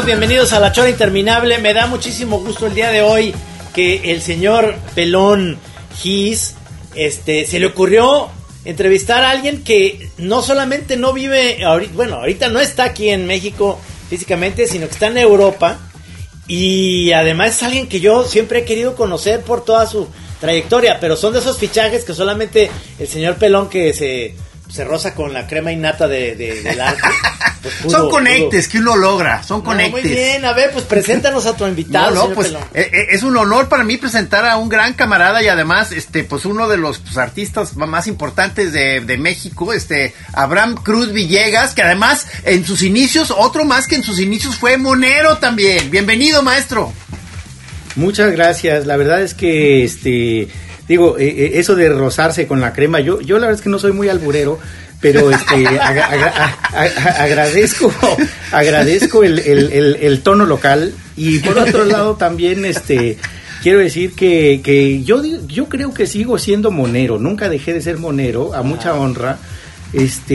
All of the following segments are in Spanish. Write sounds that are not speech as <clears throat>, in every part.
Bienvenidos a La Chora Interminable. Me da muchísimo gusto el día de hoy que el señor Pelón Gis este, se le ocurrió entrevistar a alguien que no solamente no vive, bueno, ahorita no está aquí en México físicamente, sino que está en Europa. Y además es alguien que yo siempre he querido conocer por toda su trayectoria, pero son de esos fichajes que solamente el señor Pelón que se se rosa con la crema innata de, del arte. Pues <laughs> son conectes que uno logra, son conectes. muy bien, a ver, pues preséntanos a tu invitado. No, pues eh, eh, es un honor para mí presentar a un gran camarada y además, este, pues uno de los pues, artistas más importantes de, de, México, este, Abraham Cruz Villegas, que además en sus inicios, otro más que en sus inicios fue monero también. Bienvenido, maestro. Muchas gracias. La verdad es que, este digo, eh, eh, eso de rozarse con la crema, yo, yo la verdad es que no soy muy alburero, pero este <laughs> agradezco <laughs> agradezco el, el, el, tono local. Y por otro lado también este quiero decir que, que yo yo creo que sigo siendo monero nunca dejé de ser monero a mucha honra este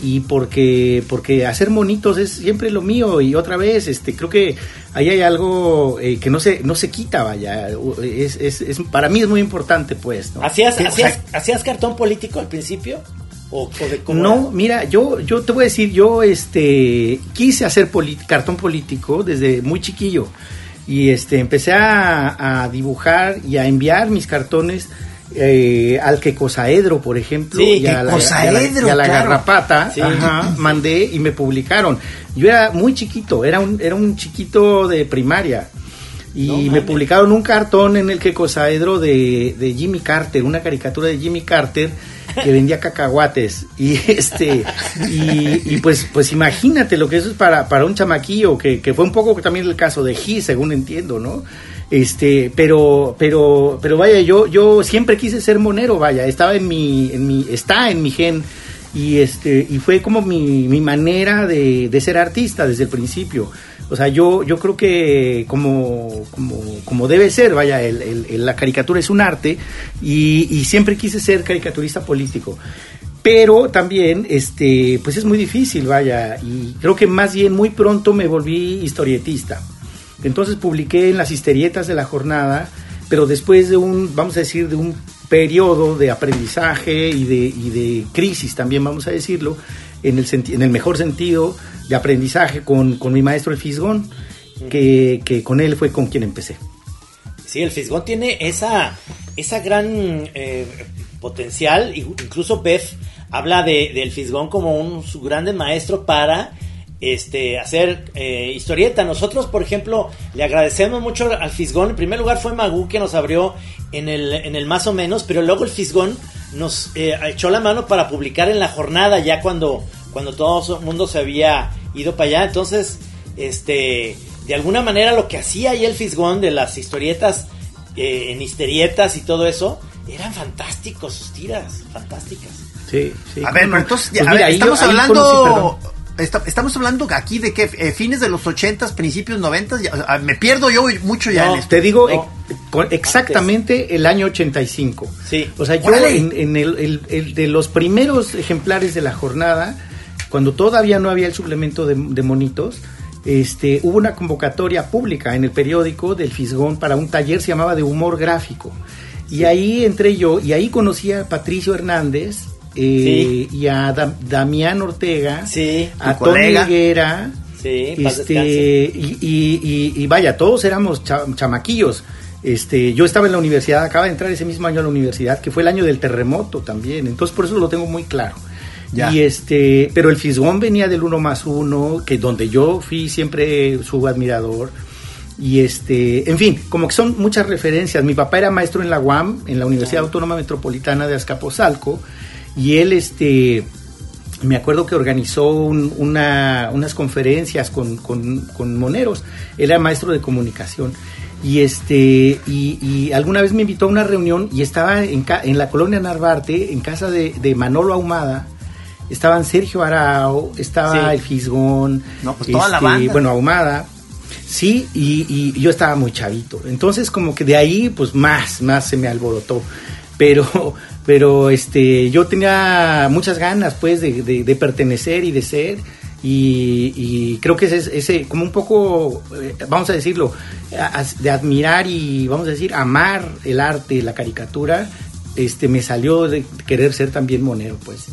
y porque porque hacer monitos es siempre lo mío y otra vez este creo que ahí hay algo eh, que no se no se quita vaya es, es, es, para mí es muy importante pues ¿no? hacías hacías, hacías cartón político al principio ¿O, no, mira, yo, yo te voy a decir, yo este quise hacer cartón político desde muy chiquillo y este empecé a, a dibujar y a enviar mis cartones eh, al quecosaedro, por ejemplo, y, a la, garrapata, mandé y me publicaron. Yo era muy chiquito, era un, era un chiquito de primaria. Y me publicaron un cartón en el quecosaedro de, de Jimmy Carter, una caricatura de Jimmy Carter que vendía <laughs> cacahuates. Y este y, pues pues imagínate lo que eso es para, para un chamaquillo que, que fue un poco también el caso de G según entiendo no este, pero, pero, pero vaya, yo, yo siempre quise ser monero, vaya, estaba en mi, en mi, está en mi gen. Y este, y fue como mi, mi manera de, de ser artista desde el principio. O sea, yo, yo creo que como, como, como debe ser, vaya, el, el, la caricatura es un arte y, y siempre quise ser caricaturista político. Pero también este pues es muy difícil vaya y creo que más bien muy pronto me volví historietista entonces publiqué en las histerietas de la jornada, pero después de un, vamos a decir, de un periodo de aprendizaje y de, y de crisis también, vamos a decirlo, en el, en el mejor sentido de aprendizaje con, con mi maestro el Fisgón, que, que, con él fue con quien empecé. Sí, el Fisgón tiene esa, esa gran eh, potencial, incluso Beth habla de, del Fisgón como un su grande maestro para este, hacer eh, historieta. Nosotros, por ejemplo, le agradecemos mucho al Fisgón. En primer lugar fue Magú que nos abrió en el, en el más o menos, pero luego el Fisgón nos eh, echó la mano para publicar en la jornada ya cuando, cuando todo el mundo se había ido para allá. Entonces, este, de alguna manera lo que hacía ahí el Fisgón de las historietas eh, en histerietas y todo eso, eran fantásticos sus tiras, fantásticas. Sí, sí. A ver, pero entonces, pues estamos hablando estamos hablando aquí de que eh, fines de los 80 principios 90 ah, me pierdo yo mucho ya en esto. Te digo exactamente el año 85. Sí. O sea, yo en, el, de los primeros ejemplares de la jornada, cuando todavía no había el suplemento de, monitos, este, hubo una convocatoria pública en el periódico del Fisgón para un taller se llamaba de humor gráfico. Y ahí entré yo y ahí conocí a Patricio Hernández, eh, y a Damián Ortega, a Tony Higuera, este, y, vaya, todos éramos chamaquillos. Este, yo estaba en la universidad, acaba de entrar ese mismo año a la universidad, que fue el año del terremoto también, entonces por eso lo tengo muy claro. Y este, pero el Fisgón venía del uno más uno, que donde yo fui siempre su admirador. Y este, en fin, como que son muchas referencias. Mi papá era maestro en la UAM, en la Universidad Autónoma Metropolitana de Azcapotzalco, y él, este, me acuerdo que organizó una, unas conferencias con, con, moneros, él era maestro de comunicación. Y este y, alguna vez me invitó a una reunión y estaba en, en la colonia Narvarte, en casa de, Manolo Ahumada, estaban Sergio Arao, estaba el Fisgón, pues toda la este, bueno, Ahumada, sí, y, y, yo estaba muy chavito. Entonces como que de ahí pues más, más se me alborotó. Pero, pero este, yo tenía muchas ganas, pues, de, de, pertenecer y de ser. Y, creo que ese, ese como un poco, eh, vamos a decirlo, de admirar y vamos a decir, amar el arte, la caricatura, este me salió de querer ser también monero, pues.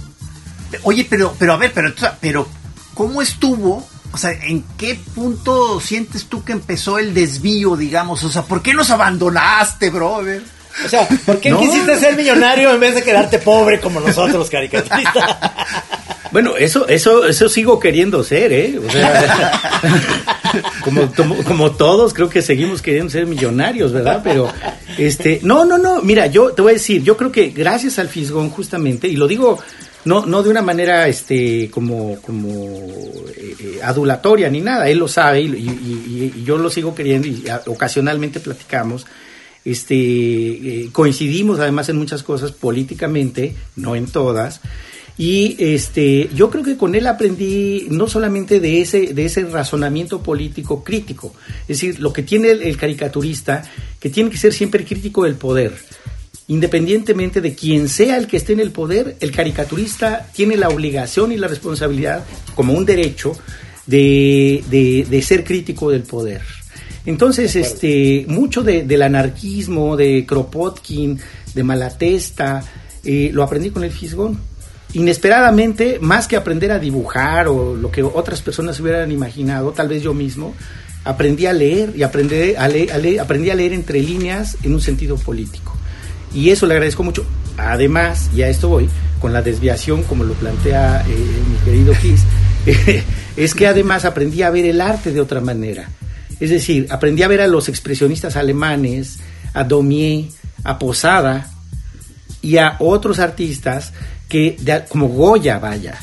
Oye, pero, pero a ver, pero, pero, ¿cómo estuvo? O sea, ¿en qué punto sientes tú que empezó el desvío, digamos? O sea, ¿por qué nos abandonaste, brother? O sea, ¿por qué quisiste ser millonario en vez de quedarte pobre como nosotros, caricaturistas? <laughs> Bueno, eso, eso, eso sigo queriendo ser, ¿eh? O sea, <laughs> como, como, todos, creo que seguimos queriendo ser millonarios, ¿verdad? Pero, este, no, no, no, mira, yo te voy a decir, yo creo que gracias al Fisgón, justamente, y lo digo no, no de una manera, este, como, como eh, adulatoria ni nada, él lo sabe y, y, yo lo sigo queriendo y ocasionalmente platicamos, este, eh, coincidimos además en muchas cosas políticamente, no en todas, y este, yo creo que con él aprendí no solamente de ese, de ese razonamiento político crítico, es decir, lo que tiene el, caricaturista, que tiene que ser siempre crítico del poder. Independientemente de quién sea el que esté en el poder, el caricaturista tiene la obligación y la responsabilidad, como un derecho, de, de, ser crítico del poder. Entonces, este, mucho del anarquismo, de Kropotkin, de Malatesta, eh, lo aprendí con el Fisgón inesperadamente, más que aprender a dibujar o lo que otras personas hubieran imaginado, tal vez yo mismo, aprendí a leer y aprendí a leer, aprendí a leer entre líneas en un sentido político. Y eso le agradezco mucho. Además, y a esto voy, con la desviación, como lo plantea eh, mi querido Kiss, <laughs> es que además aprendí a ver el arte de otra manera. Es decir, aprendí a ver a los expresionistas alemanes, a Daumier, a Posada y a otros artistas que como Goya, vaya,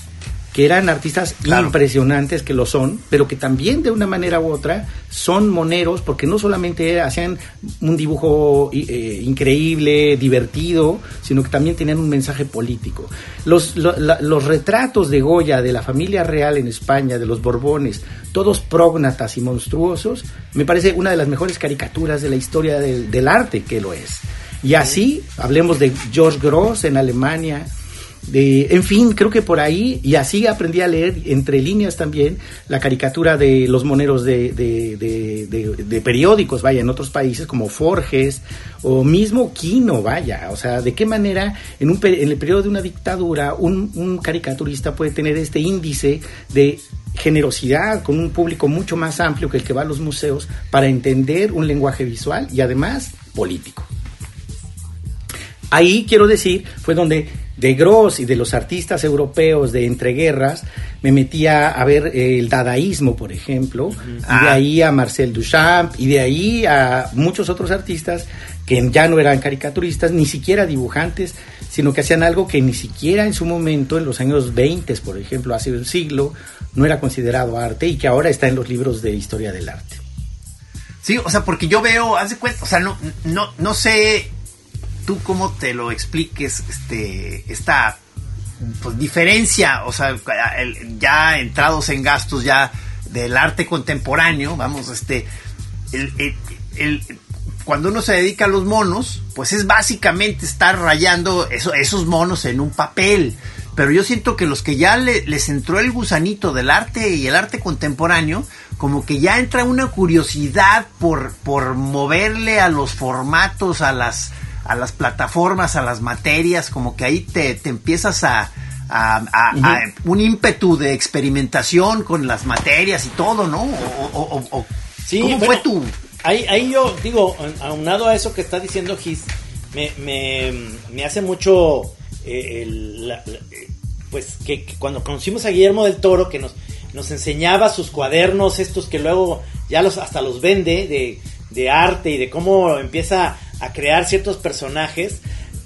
que eran artistas impresionantes, que lo son, pero que también de una manera u otra son moneros, porque no solamente hacían un dibujo eh, increíble, divertido, sino que también tenían un mensaje político. Los, los retratos de Goya, de la familia real en España, de los Borbones, todos prógnatas y monstruosos, me parece una de las mejores caricaturas de la historia del, del arte que lo es. Y así, hablemos de George Gross en Alemania, en fin, creo que por ahí, y así aprendí a leer entre líneas también la caricatura de los moneros de, de, periódicos, vaya, en otros países como Forges o mismo Quino, vaya, o sea, de qué manera en, un, en el periodo de una dictadura un, un caricaturista puede tener este índice de generosidad con un público mucho más amplio que el que va a los museos para entender un lenguaje visual y además político. Ahí quiero decir, fue donde de Gross y de los artistas europeos de entreguerras, me metía a ver el dadaísmo, por ejemplo, y de ah. ahí a Marcel Duchamp, y de ahí a muchos otros artistas que ya no eran caricaturistas, ni siquiera dibujantes, sino que hacían algo que ni siquiera en su momento, en los años 20, por ejemplo, hace un siglo, no era considerado arte y que ahora está en los libros de historia del arte. Sí, o sea, porque yo veo, hace cuenta, o sea, no, no, no sé tú cómo te lo expliques este esta pues, diferencia, o sea, ya entrados en gastos ya del arte contemporáneo, vamos, este, el, cuando uno se dedica a los monos, pues es básicamente estar rayando esos monos en un papel. Pero yo siento que los que ya les entró el gusanito del arte y el arte contemporáneo, como que ya entra una curiosidad por, por moverle a los formatos, a las, a las plataformas, a las materias, como que ahí te, empiezas a, un ímpetu de experimentación con las materias y todo, ¿no? O, sí, ¿Cómo fue tú? Ahí, ahí yo digo, aunado a eso que está diciendo Gis, me, me, hace mucho eh, pues que, cuando conocimos a Guillermo del Toro, que nos, nos enseñaba sus cuadernos, estos que luego ya los hasta los vende de, de arte y de cómo empieza a crear ciertos personajes.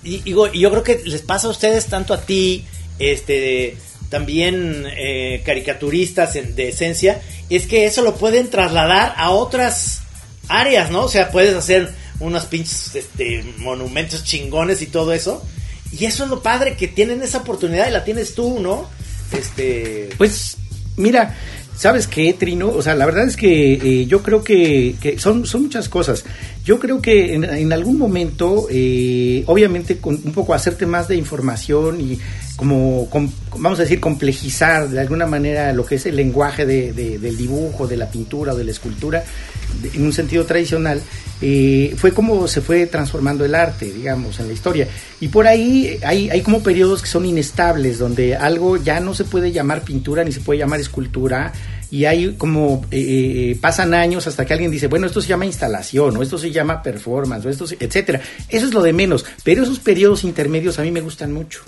Y, y, yo creo que les pasa a ustedes, tanto a ti, este, también eh, caricaturistas de esencia, es que eso lo pueden trasladar a otras áreas, ¿no? O sea, puedes hacer unos pinches este, monumentos chingones y todo eso. Y eso es lo padre, que tienen esa oportunidad y la tienes tú, ¿no? Este... Pues, mira, ¿Sabes qué, Trino? O sea, la verdad es que eh, yo creo que, son, son muchas cosas. Yo creo que en, algún momento, eh, obviamente, con un poco hacerte más de información y como, vamos a decir, complejizar de alguna manera lo que es el lenguaje de, del dibujo, de la pintura o de la escultura, en un sentido tradicional, eh, fue como se fue transformando el arte, digamos, en la historia. Y por ahí hay, hay como periodos que son inestables, donde algo ya no se puede llamar pintura ni se puede llamar escultura, y hay como eh, eh, pasan años hasta que alguien dice, bueno, esto se llama instalación, o esto se llama performance, o esto, etcétera. Eso es lo de menos, pero esos periodos intermedios a mí me gustan mucho.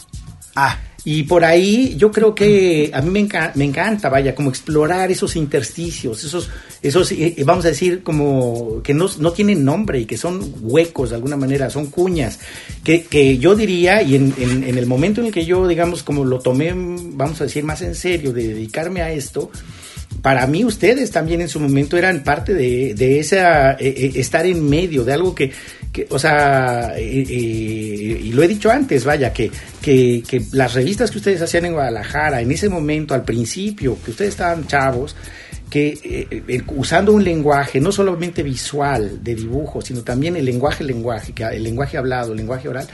Ah. Y por ahí yo creo que a mí me, me encanta, vaya, como explorar esos intersticios, esos, esos eh, vamos a decir, como que no, no, tienen nombre y que son huecos de alguna manera, son cuñas, que, que yo diría, y en, en, en, el momento en el que yo, digamos, como lo tomé, vamos a decir, más en serio, de dedicarme a esto, para mí ustedes también en su momento eran parte de, de esa, eh, eh, estar en medio de algo que, o sea, eh, y lo he dicho antes, vaya, que, que, que, las revistas que ustedes hacían en Guadalajara, en ese momento, al principio, que ustedes estaban chavos, que usando un lenguaje no solamente visual de dibujo, sino también el lenguaje, lenguaje, el lenguaje hablado, el lenguaje oral,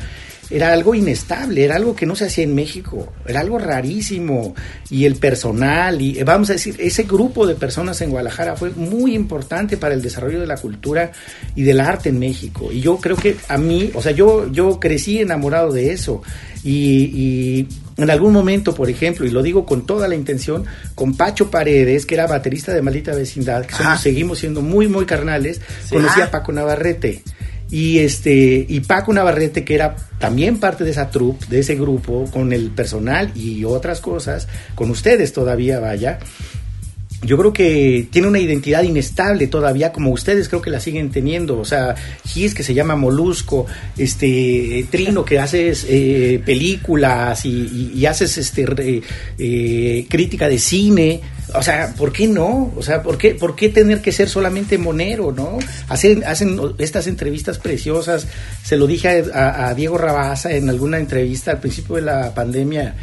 era algo inestable, era algo que no se hacía en México, era algo rarísimo. Y el personal, y vamos a decir, ese grupo de personas en Guadalajara fue muy importante para el desarrollo de la cultura y del arte en México. Y yo creo que a mí, o sea, yo, yo crecí enamorado de eso. Y, en algún momento, por ejemplo, y lo digo con toda la intención, con Pacho Paredes, que era baterista de Maldita Vecindad, que seguimos siendo muy, muy carnales, conocí a Paco Navarrete. Y este y Paco Navarrete, que era también parte de esa troupe, de ese grupo, con el personal y otras cosas, con ustedes todavía, vaya, yo creo que tiene una identidad inestable todavía, como ustedes creo que la siguen teniendo. O sea, Gis que se llama Molusco, este Trino que haces eh, películas y, haces este eh, crítica de cine. O sea, ¿por qué no? O sea, ¿por qué, por qué tener que ser solamente monero, no? Hacen, hacen estas entrevistas preciosas. Se lo dije a, a Diego Rabaza en alguna entrevista al principio de la pandemia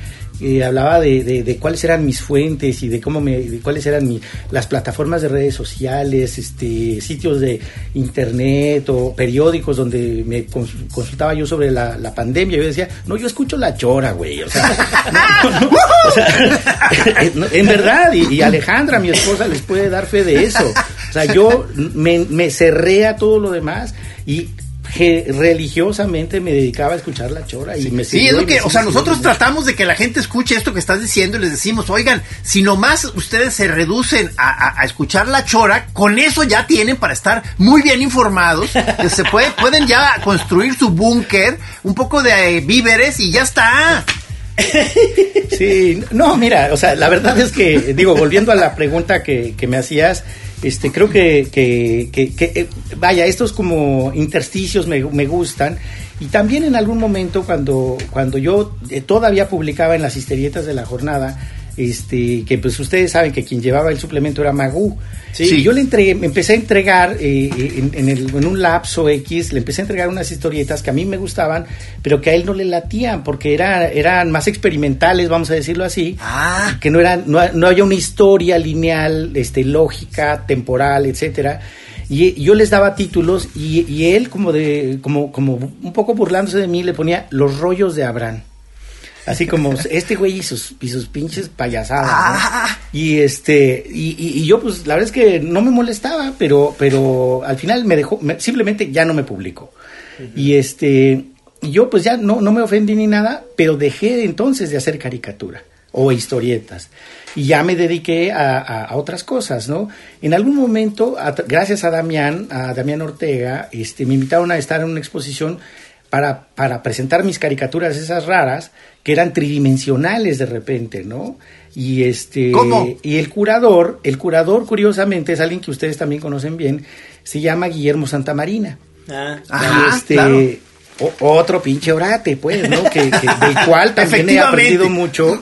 hablaba de, cuáles eran mis fuentes y de cómo me, de cuáles eran mi, las plataformas de redes sociales, este, sitios de internet o periódicos donde me consultaba yo sobre la, la pandemia. Yo decía, no, yo escucho la chora, güey. O sea, <laughs> en verdad, y, Alejandra, mi esposa, les puede dar fe de eso. O sea, yo me, me cerré a todo lo demás y religiosamente me dedicaba a escuchar la chora y me Sí, es lo que, o sea, nosotros tratamos de que la gente escuche esto que estás diciendo y les decimos, oigan, si nomás ustedes se reducen a, escuchar la chora, con eso ya tienen para estar muy bien informados, se puede, <laughs> pueden ya construir su búnker, un poco de eh, víveres y ya está. <laughs> Sí, no, mira, o sea, la verdad es que, digo, volviendo a la pregunta que, que me hacías, este, creo que, que, que, eh, vaya, estos como intersticios me, me, gustan. Y también en algún momento cuando, cuando yo eh, todavía publicaba en las historietas de la jornada, este, que pues ustedes saben que quien llevaba el suplemento era Magú. Sí. yo le entregué, me empecé a entregar eh, eh, en, en, un lapso X, le empecé a entregar unas historietas que a mí me gustaban, pero que a él no le latían, porque era, eran más experimentales, vamos a decirlo así, ah. que no, eran, no, no había una historia lineal, este, lógica, temporal, etcétera y yo les daba títulos y, y, él como de como como un poco burlándose de mí le ponía los rollos de Abraham Así como este güey y sus, y sus pinches payasadas, ah. Y este, y, yo pues la verdad es que no me molestaba, pero, pero al final me dejó, simplemente ya no me publicó. Y este, yo pues ya no, no me ofendí ni nada, pero dejé entonces de hacer caricatura o historietas. Y ya me dediqué a, otras cosas, ¿no? En algún momento, gracias a Damián, a Damián Ortega, este, me invitaron a estar en una exposición para, para presentar mis caricaturas esas raras que eran tridimensionales de repente, ¿no? Y este y el curador, el curador curiosamente es alguien que ustedes también conocen bien, se llama Guillermo Santamarina. Ah, este otro pinche orate, pues, ¿no? Que, del cual <laughs> también he aprendido mucho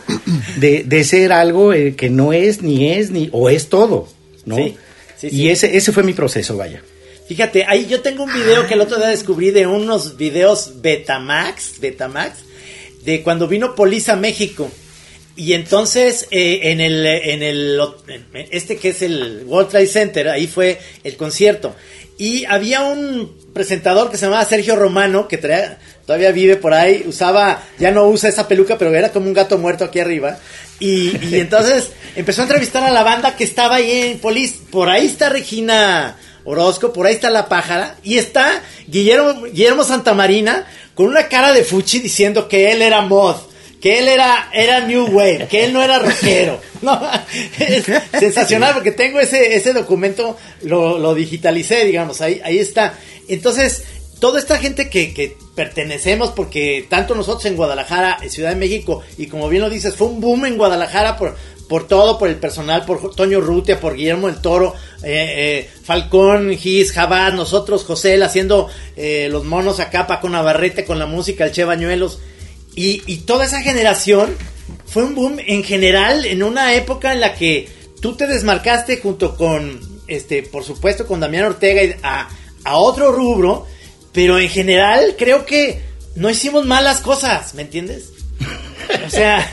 de, de ser algo eh, que no es ni es ni o es todo, ¿no? Sí, sí, y ese ese fue mi proceso, vaya. Fíjate, ahí yo tengo un video que el otro día descubrí de unos videos Betamax, Betamax, de cuando vino Police a México. y entonces eh, en el en el este que es el World Trade Center ahí fue el concierto. Y había un presentador que se llamaba Sergio Romano que todavía vive por ahí usaba ya no usa esa peluca pero era como un gato muerto aquí arriba. Y, y <laughs> entonces empezó a entrevistar a la banda que estaba ahí en Polis por ahí está Regina Orozco por ahí está la pájara y está Guillermo Guillermo Santamarina con una cara de fuchi diciendo que él era mod que él era, era New Wave, que él no era rockero. <laughs> No, es sensacional porque tengo ese, ese documento, lo, lo digitalicé, digamos, ahí, ahí está. Entonces, toda esta gente que, que, pertenecemos, porque tanto nosotros en Guadalajara, en Ciudad de México, y como bien lo dices, fue un boom en Guadalajara por, por todo, por el personal, por Toño Rutia, por Guillermo el Toro, eh, eh, Falcón, Gis, Jabás, nosotros, José, haciendo eh, los monos acá, Paco Navarrete con la música, el Che Bañuelos. Y, toda esa generación fue un boom en general en una época en la que tú te desmarcaste junto con, este, por supuesto, con Damián Ortega a, a otro rubro, pero en general creo que no hicimos malas cosas, ¿me entiendes? <laughs> O sea,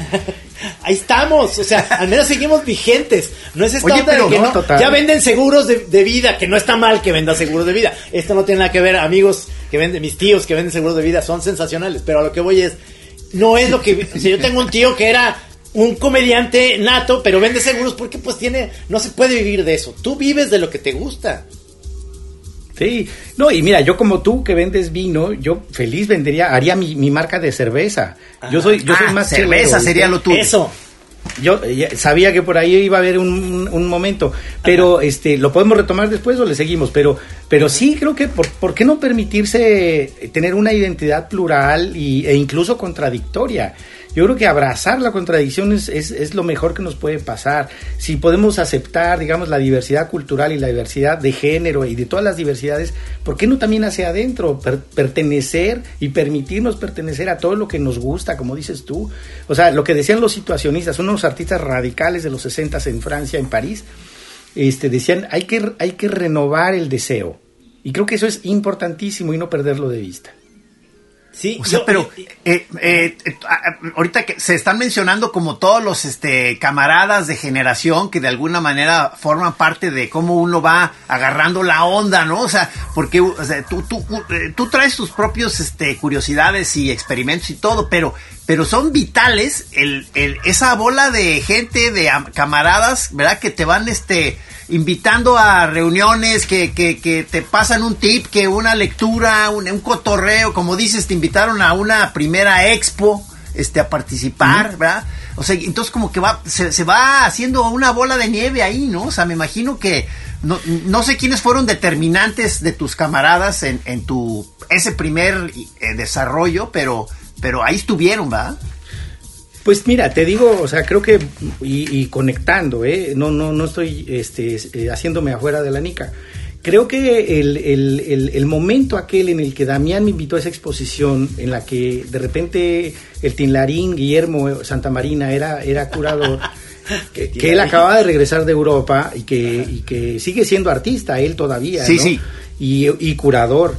ahí estamos, o sea, al menos seguimos vigentes. No es esta pero, que no, ya venden seguros de, de, vida, que no está mal que venda seguros de vida. Esto no tiene nada que ver, amigos que venden, mis tíos que venden seguros de vida son sensacionales, pero a lo que voy es, no es lo que... Si yo tengo un tío que era un comediante nato, pero vende seguros porque pues tiene... No se puede vivir de eso. Tú vives de lo que te gusta. Sí, no, y mira, yo como tú que vendes vino, yo feliz vendería, haría mi, marca de cerveza. Yo soy, yo soy ah, más cerveza sería lo tuyo. Eso. Yo sabía que por ahí iba a haber un, un momento, pero este lo podemos retomar después o le seguimos, pero pero sí creo que por, por qué no permitirse tener una identidad plural y, e incluso contradictoria. Yo creo que abrazar la contradicción es, es, lo mejor que nos puede pasar. Si podemos aceptar, digamos, la diversidad cultural y la diversidad de género y de todas las diversidades, ¿por qué no también hacia adentro? pertenecer y permitirnos pertenecer a todo lo que nos gusta, como dices tú. O sea, lo que decían los situacionistas, unos artistas radicales de los 60 en Francia, en París, este, decían, hay que, hay que renovar el deseo. Y creo que eso es importantísimo y no perderlo de vista. Sí, o sea, pero eh, eh, eh, ahorita que se están mencionando como todos los este, camaradas de generación que de alguna manera forman parte de cómo uno va agarrando la onda, ¿no? O sea, porque tú, tú, tú, traes tus propios este, curiosidades y experimentos y todo, pero, pero son vitales el, el, esa bola de gente, de camaradas, ¿verdad? Que te van este, invitando a reuniones que, que, que, te pasan un tip, que una lectura, un, un, cotorreo, como dices, te invitaron a una primera expo este, a participar, ¿verdad? O sea, entonces como que va, se, se, va haciendo una bola de nieve ahí, ¿no? O sea, me imagino que no, no sé quiénes fueron determinantes de tus camaradas en, en tu, ese primer eh, desarrollo, pero, pero ahí estuvieron, ¿va? Pues mira, te digo, o sea, creo que y, conectando, ¿eh? No, no, no estoy este, eh, haciéndome afuera de la nica. Creo que el, el, el, momento aquel en el que Damián me invitó a esa exposición, en la que de repente el Tinlarín Guillermo Santa Marina era, era curador, <laughs> que, él acababa de regresar de Europa y que, y que sigue siendo artista, él todavía, sí, sí. Y, y curador.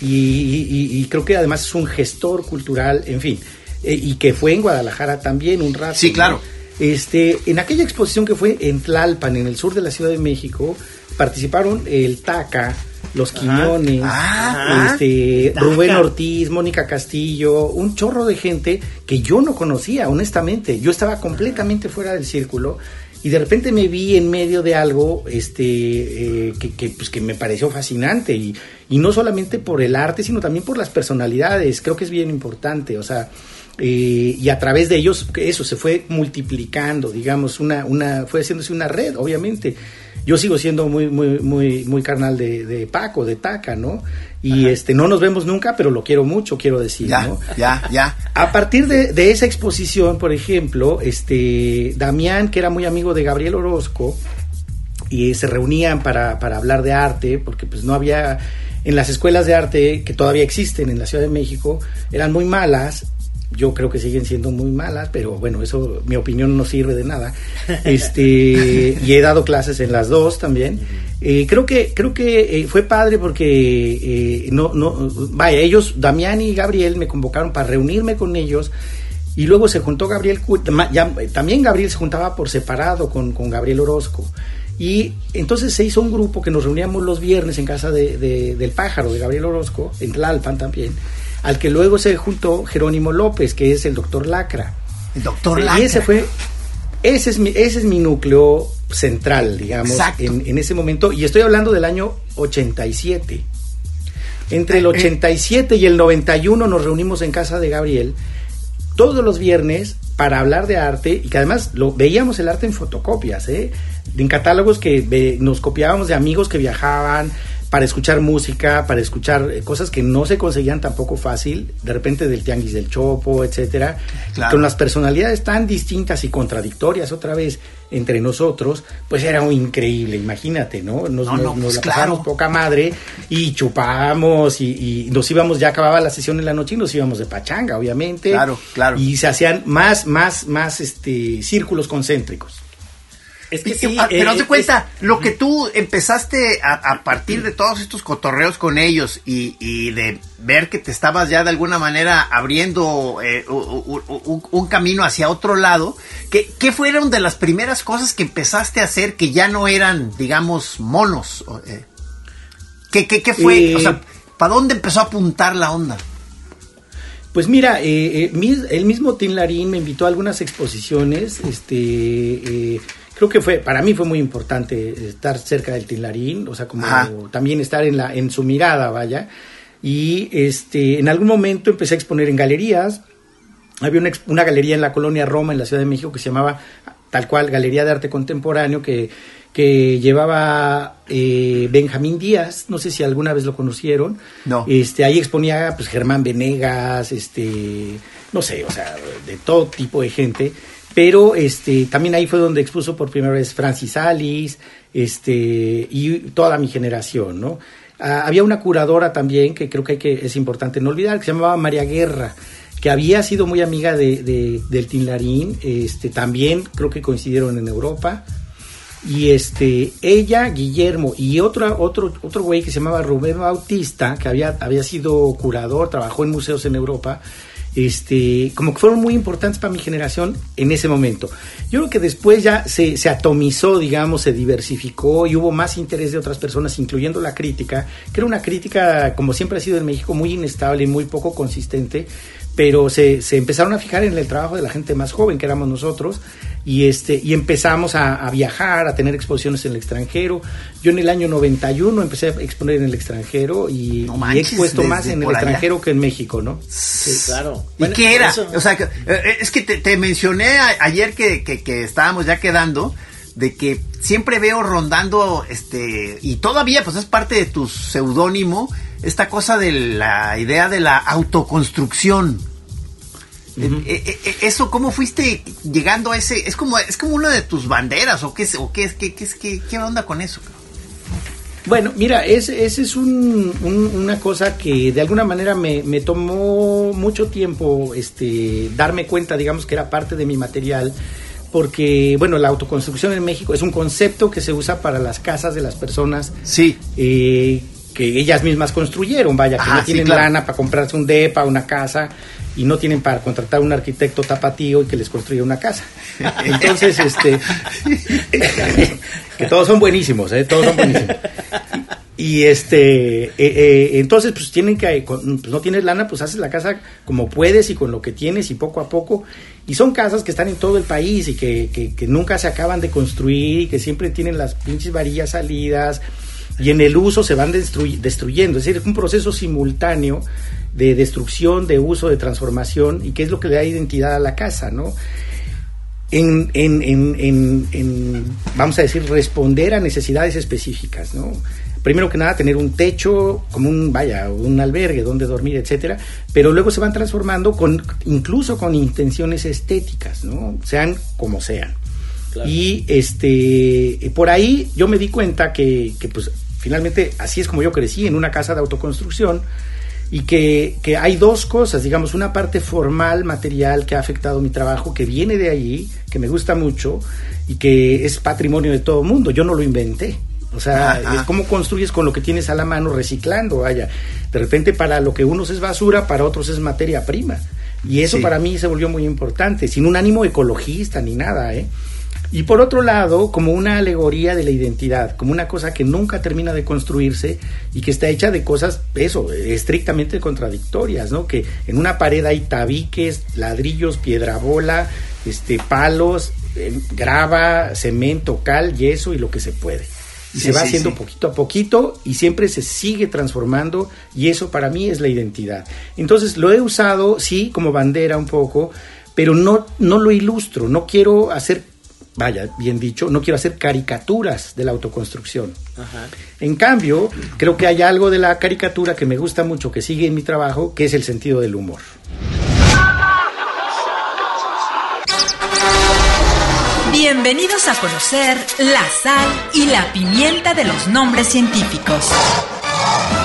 Y, y, creo que además es un gestor cultural, en fin. Eh, y que fue en Guadalajara también un rato. Sí, claro. Este, en aquella exposición que fue en Tlalpan, en el sur de la Ciudad de México, participaron el Taca, los Quiñones, este, Rubén Ortiz, Mónica Castillo, un chorro de gente que yo no conocía, honestamente. Yo estaba completamente fuera del círculo y de repente me vi en medio de algo este, eh, que, que, pues, que me pareció fascinante y, y no solamente por el arte, sino también por las personalidades. Creo que es bien importante, o sea eh, y a través de ellos eso se fue multiplicando, digamos, una, una, fue haciéndose una red, obviamente. Yo sigo siendo muy, muy, muy, muy carnal de, Paco, de Taca, ¿no? Y este, no nos vemos nunca, pero lo quiero mucho, quiero decir, ya, ¿no? Ya, ya. A partir de, de, esa exposición, por ejemplo, este, Damián, que era muy amigo de Gabriel Orozco, y se reunían para, para hablar de arte, porque pues no había, en las escuelas de arte que todavía existen en la Ciudad de México, eran muy malas yo creo que siguen siendo muy malas, pero bueno, eso, mi opinión no sirve de nada. <laughs> Este, y he dado clases en las dos también. Eh, creo que, creo que eh, fue padre porque eh, no, no, vaya, ellos, Damián y Gabriel me convocaron para reunirme con ellos Y luego se juntó Gabriel, también Gabriel se juntaba por separado con, con, Gabriel Orozco. Y entonces se hizo un grupo que nos reuníamos los viernes en casa de, del pájaro, de Gabriel Orozco, en Tlalpan también, al que luego se juntó Jerónimo López, que es el doctor Lacra. El doctor Lacra. Y ese fue, ese es mi, ese es mi núcleo central, digamos, en, en, ese momento. Y estoy hablando del año 87. Entre el 87 eh, eh. y el 91 nos reunimos en casa de Gabriel todos los viernes para hablar de arte y que además lo veíamos el arte en fotocopias, ¿eh? en catálogos que nos copiábamos de amigos que viajaban, para escuchar música, para escuchar eh, cosas que no se conseguían tampoco fácil, de repente del Tianguis del Chopo, etcétera, con las personalidades tan distintas y contradictorias otra vez entre nosotros, pues era increíble, imagínate, ¿no? Nos, nos, pues poca madre y chupábamos y, nos íbamos, ya acababa la sesión en la noche y nos íbamos de pachanga, obviamente. Claro, claro. Y se hacían más, más, más este círculos concéntricos. Es que sí, pero eh, te cuenta, lo que tú empezaste a, partir de todos estos cotorreos con ellos y, de ver que te estabas ya de alguna manera abriendo eh, un, camino hacia otro lado, ¿qué, ¿qué, fueron de las primeras cosas que empezaste a hacer que ya no eran, digamos, monos? Eh, ¿qué, qué, fue? o sea, ¿para dónde empezó a apuntar la onda? Pues mira, el mismo Tim Larín me invitó a algunas exposiciones, este creo que fue, para mí fue muy importante estar cerca del Tilarín, o sea, como también estar en, la, en su mirada, vaya. Y este, en algún momento empecé a exponer en galerías. Había una, una galería en la colonia Roma, en la Ciudad de México, que se llamaba tal cual Galería de Arte Contemporáneo, que, que llevaba eh, Benjamín Díaz, no sé si alguna vez lo conocieron. No. Este, ahí exponía pues Germán Venegas, este, no sé, o sea, de todo tipo de gente pero este también ahí fue donde expuso por primera vez Francis Alice este y toda mi generación no ah, había una curadora también que creo que, es importante no olvidar que se llamaba María Guerra que había sido muy amiga de, de, del Tinlarín este también creo que coincidieron en Europa. Y este ella Guillermo y otro otro otro güey que se llamaba Rubén Bautista que había había sido curador trabajó en museos en Europa este, como que fueron muy importantes para mi generación en ese momento. Yo creo que después ya se, se, atomizó, digamos, se diversificó y hubo más interés de otras personas, incluyendo la crítica, que era una crítica, como siempre ha sido en México, muy inestable y muy poco consistente, pero se, se empezaron a fijar en el trabajo de la gente más joven, que éramos nosotros, y este y empezamos a, viajar, a tener exposiciones en el extranjero. Yo en el año 91 empecé a exponer en el extranjero y, he expuesto más en el extranjero que en México, ¿no? Sí, claro. ¿Y qué era? O sea, eh, es que te, mencioné ayer que, que, estábamos ya quedando de que siempre veo rondando este y todavía pues es parte de tu seudónimo esta cosa de la idea de la autoconstrucción eh, eh, eh, eso, ¿cómo fuiste llegando a ese? Es como, es como una de tus banderas, o qué es, o qué es, qué, qué, qué, onda con eso. Bueno, mira, ese, es una cosa que de alguna manera me, me, tomó mucho tiempo este, darme cuenta, digamos, que era parte de mi material, porque, bueno, la autoconstrucción en México es un concepto que se usa para las casas de las personas. Sí. Que ellas mismas construyeron, vaya, que no tienen lana para comprarse un depa, una casa, y no tienen para contratar un arquitecto tapatío y que les construya una casa. <laughs> Entonces, este, que todos son buenísimos, ¿eh? todos son buenísimos. Y este, eh, eh, entonces, pues tienen que, pues, no tienes lana, pues haces la casa como puedes y con lo que tienes y poco a poco. Y son casas que están en todo el país y que, que, nunca se acaban de construir y que siempre tienen las pinches varillas salidas y en el uso se van destruyendo. Es decir, es un proceso simultáneo de destrucción, de uso, de transformación, y qué es lo que le da identidad a la casa, ¿no? En, en, en, en, vamos a decir, responder a necesidades específicas, ¿no? Primero que nada, tener un techo, como un, vaya, un albergue donde dormir, etcétera, pero luego se van transformando con, incluso con intenciones estéticas, ¿no? Sean como sean. Y este, por ahí yo me di cuenta que, que, pues, finalmente así es como yo crecí, en una casa de autoconstrucción, y que, que, hay dos cosas, digamos, una parte formal, material que ha afectado mi trabajo, que viene de allí, que me gusta mucho y que es patrimonio de todo el mundo. Yo no lo inventé. O sea, es cómo construyes con lo que tienes a la mano reciclando, vaya. De repente para lo que unos es basura, para otros es materia prima. Y eso para mí se volvió muy importante, sin un ánimo ecologista ni nada, ¿eh? Y por otro lado, como una alegoría de la identidad, como una cosa que nunca termina de construirse y que está hecha de cosas, eso, estrictamente contradictorias, ¿no? Que en una pared hay tabiques, ladrillos, piedra bola, este, palos, eh, grava, cemento, cal, yeso y lo que se puede. Y se va haciendo poquito a poquito y siempre se sigue transformando y eso para mí es la identidad. Entonces lo he usado, sí, como bandera un poco, pero no, no lo ilustro, no quiero hacer vaya, bien dicho, no quiero hacer caricaturas de la autoconstrucción. En cambio, creo que hay algo de la caricatura que me gusta mucho, que sigue en mi trabajo, que es el sentido del humor. Bienvenidos a conocer la sal y la pimienta de los nombres científicos.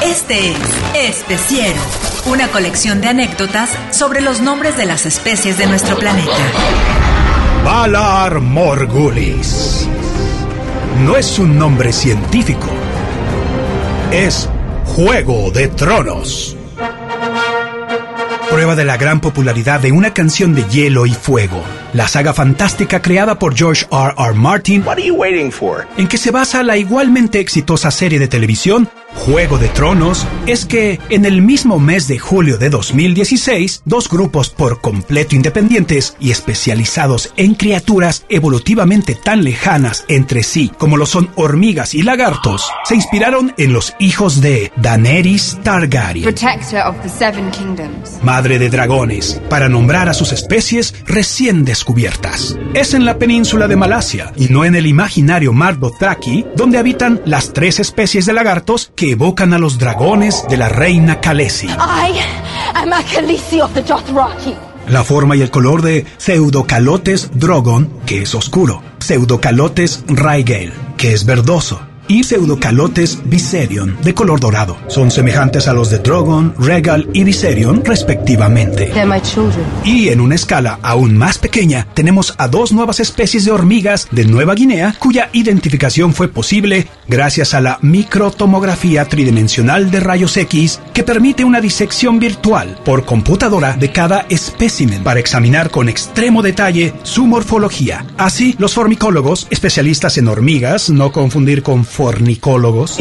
Este es Especiero, una colección de anécdotas sobre los nombres de las especies de nuestro planeta. Valar Morgulis. No es un nombre científico. Es Juego de Tronos. Prueba de la gran popularidad de una canción de hielo y fuego la saga fantástica creada por George R. R. Martin, en que se basa la igualmente exitosa serie de televisión Juego de Tronos, es que en el mismo mes de julio de 2016, dos grupos por completo independientes y especializados en criaturas evolutivamente tan lejanas entre sí como lo son hormigas y lagartos, se inspiraron en los hijos de Daenerys Targaryen, madre de dragones, para nombrar a sus especies recién descubiertas descubiertas. Es en la península de Malasia y no en el imaginario Mar Dothraki, donde habitan las tres especies de lagartos que evocan a los dragones de la reina Khaleesi. I am a of the Dothraki. La forma y el color de Pseudocalotes drogon, que es oscuro, Pseudocalotes raigale, que es verdoso, y pseudocalotes Viserion de color dorado. Son semejantes a los de Drogon, Regal y Viserion respectivamente. Y en una escala aún más pequeña tenemos a dos nuevas especies de hormigas de Nueva Guinea cuya identificación fue posible gracias a la microtomografía tridimensional de rayos X que permite una disección virtual por computadora de cada espécimen para examinar con extremo detalle su morfología. Así, los formicólogos, especialistas en hormigas, no confundir con fornicólogos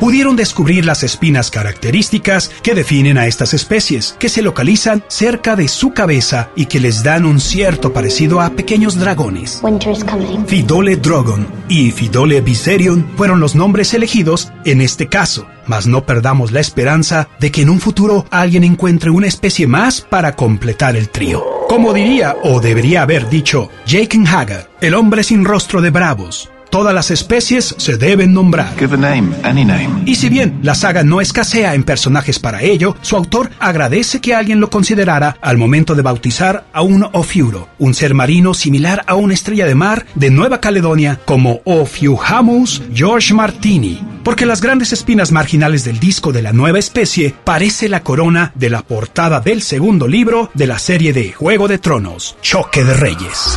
pudieron descubrir las espinas características que definen a estas especies, que se localizan cerca de su cabeza y que les dan un cierto parecido a pequeños dragones. Fidole Drogon y Fidole Viserion fueron los nombres elegidos en este caso, mas no perdamos la esperanza de que en un futuro alguien encuentre una especie más para completar el trío. Como diría o debería haber dicho Jake Hagar, el hombre sin rostro de bravos, Todas las especies se deben nombrar. Y si bien la saga no escasea en personajes para ello, su autor agradece que alguien lo considerara al momento de bautizar a un Ofiuro, un ser marino similar a una estrella de mar de Nueva Caledonia como Ophiuhamus George Martini, porque las grandes espinas marginales del disco de la nueva especie parece la corona de la portada del segundo libro de la serie de Juego de Tronos, Choque de Reyes.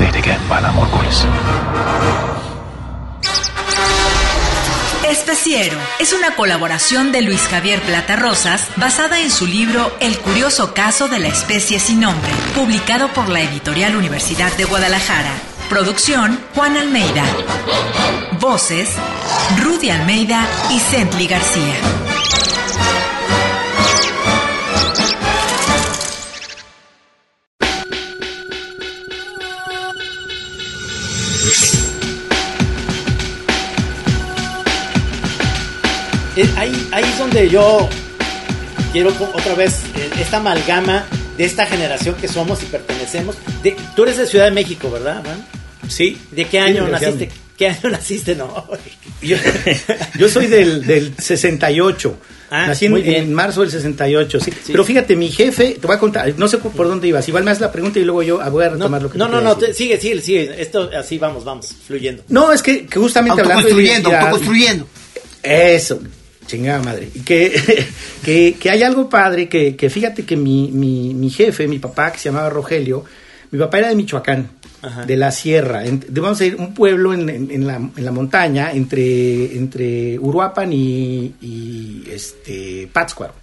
Especiero es una colaboración de Luis Javier Plata Rosas basada en su libro El curioso caso de la especie sin nombre, publicado por la editorial Universidad de Guadalajara. Producción Juan Almeida. Voces Rudy Almeida y Cently García. Ahí, ahí es donde yo quiero otra vez eh, esta amalgama de esta generación que somos y pertenecemos. De, tú eres de Ciudad de México, ¿verdad, man? Sí. ¿De qué año naciste? ¿Qué año <laughs> naciste? No. Yo, soy del, del 68. Ah, Nací en, marzo del 68, sí. Pero fíjate, mi jefe, te voy a contar, no sé por dónde ibas, igual me haces la pregunta y luego yo voy a retomar lo que No, no, no, sigue, sigue, sigue. Esto así vamos, vamos, fluyendo. No, es que, justamente hablando. Construyendo, construyendo. Eso. Chingada madre. Y <laughs> que, que, hay algo padre, que, que fíjate que mi, mi, mi, jefe, mi papá, que se llamaba Rogelio, mi papá era de Michoacán, de la sierra. vamos a ir un pueblo en, en, la, en la montaña entre, entre Uruapan y, y este, Pátzcuaro.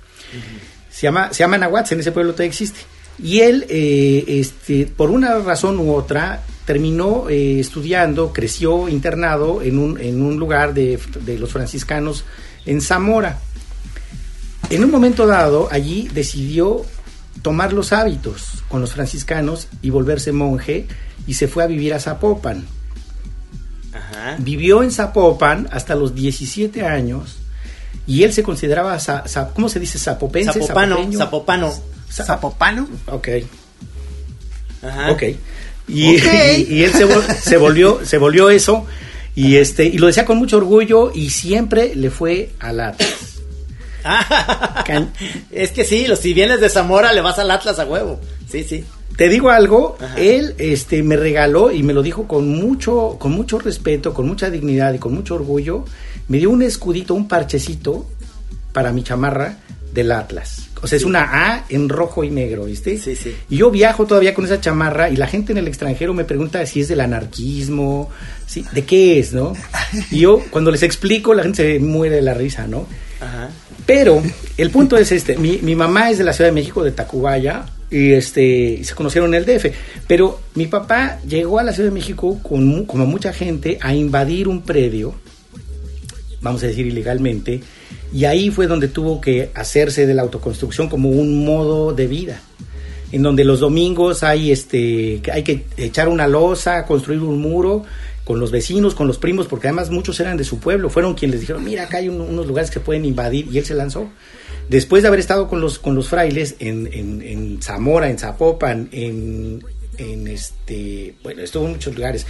Se llama, se llama Nahuatl, en ese pueblo todavía existe. Y él, eh, este, por una razón u otra, terminó eh, estudiando, creció internado en un, en un lugar de, de, los franciscanos en Zamora. En un momento dado, allí decidió tomar los hábitos con los franciscanos y volverse monje y se fue a vivir a Zapopan. Ajá. Vivió en Zapopan hasta los 17 años y él se consideraba, ¿cómo se dice? Zapopense. Zapopano. Zapopano. Zapopano. Ok. Ajá. Ok. Y, okay. <laughs> y, y él se, se, volvió, se volvió eso y este y lo decía con mucho orgullo y siempre le fue al Atlas. <laughs> es que sí, si vienes de Zamora le vas al Atlas a huevo. Sí, sí. Te digo algo, Ajá. él este me regaló y me lo dijo con mucho con mucho respeto, con mucha dignidad y con mucho orgullo, me dio un escudito, un parchecito para mi chamarra del Atlas. O sea, es una A en rojo y negro, ¿viste? Sí, sí. Y yo viajo todavía con esa chamarra y la gente en el extranjero me pregunta si es del anarquismo, ¿sí? ¿de qué es, no? Y yo cuando les explico, la gente se muere de la risa, ¿no? Ajá. Pero el punto es este, mi, mi, mamá es de la Ciudad de México, de Tacubaya, y este se conocieron en el DF, pero mi papá llegó a la Ciudad de México con como mucha gente a invadir un predio, vamos a decir ilegalmente, y ahí fue donde tuvo que hacerse de la autoconstrucción como un modo de vida en donde los domingos hay este hay que echar una losa, construir un muro con los vecinos, con los primos, porque además muchos eran de su pueblo, fueron quienes les dijeron, mira, acá hay un, unos lugares que pueden invadir, y él se lanzó. Después de haber estado con los, con los frailes en, en, Zamora, en Zapopan, en, en este, bueno, estuvo en muchos lugares,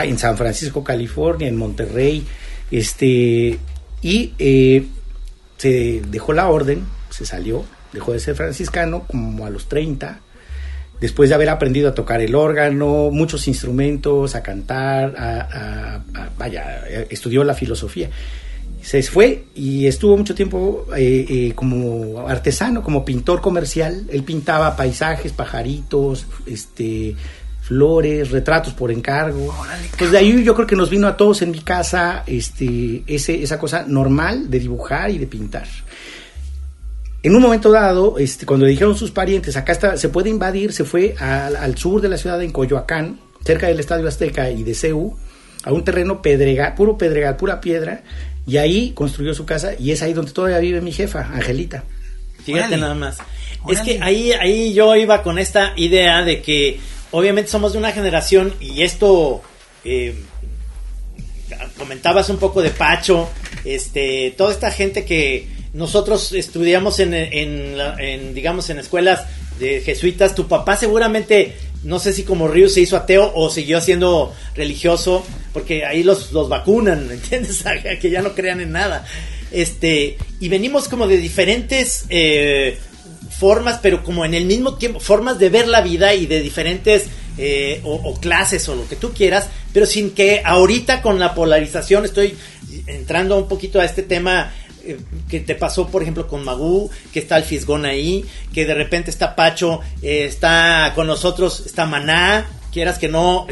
en San Francisco, California, en Monterrey, este, y eh, se dejó la orden, se salió, dejó de ser franciscano como a los 30, después de haber aprendido a tocar el órgano, muchos instrumentos, a cantar, a, a, a, vaya, estudió la filosofía. Se fue y estuvo mucho tiempo eh, eh, como artesano, como pintor comercial. Él pintaba paisajes, pajaritos, este, flores, retratos por encargo. Pues de ahí yo creo que nos vino a todos en mi casa este, ese, esa cosa normal de dibujar y de pintar. En un momento dado, este, cuando le dijeron sus parientes, acá está, se puede invadir, se fue al, al sur de la ciudad, en Coyoacán, cerca del Estadio Azteca y de CEU, a un terreno pedregal, puro pedregal, pura piedra, y ahí construyó su casa, y es ahí donde todavía vive mi jefa, Angelita. Fíjate Órale. nada más. Órale. Es que ahí, ahí yo iba con esta idea de que obviamente somos de una generación, y esto eh, comentabas un poco de Pacho, este, toda esta gente que nosotros estudiamos en, en, en, digamos, en escuelas de jesuitas. Tu papá seguramente, no sé si como Río se hizo ateo o siguió siendo religioso, porque ahí los, los vacunan, ¿entiendes? <laughs> que ya no crean en nada. Este, y venimos como de diferentes eh, formas, pero como en el mismo tiempo, formas de ver la vida y de diferentes eh, o, clases o lo que tú quieras, pero sin que ahorita con la polarización estoy entrando un poquito a este tema eh, que te pasó, por ejemplo, con Magú, que está el Fisgón ahí, que de repente está Pacho, eh, está con nosotros, está Maná, quieras que no,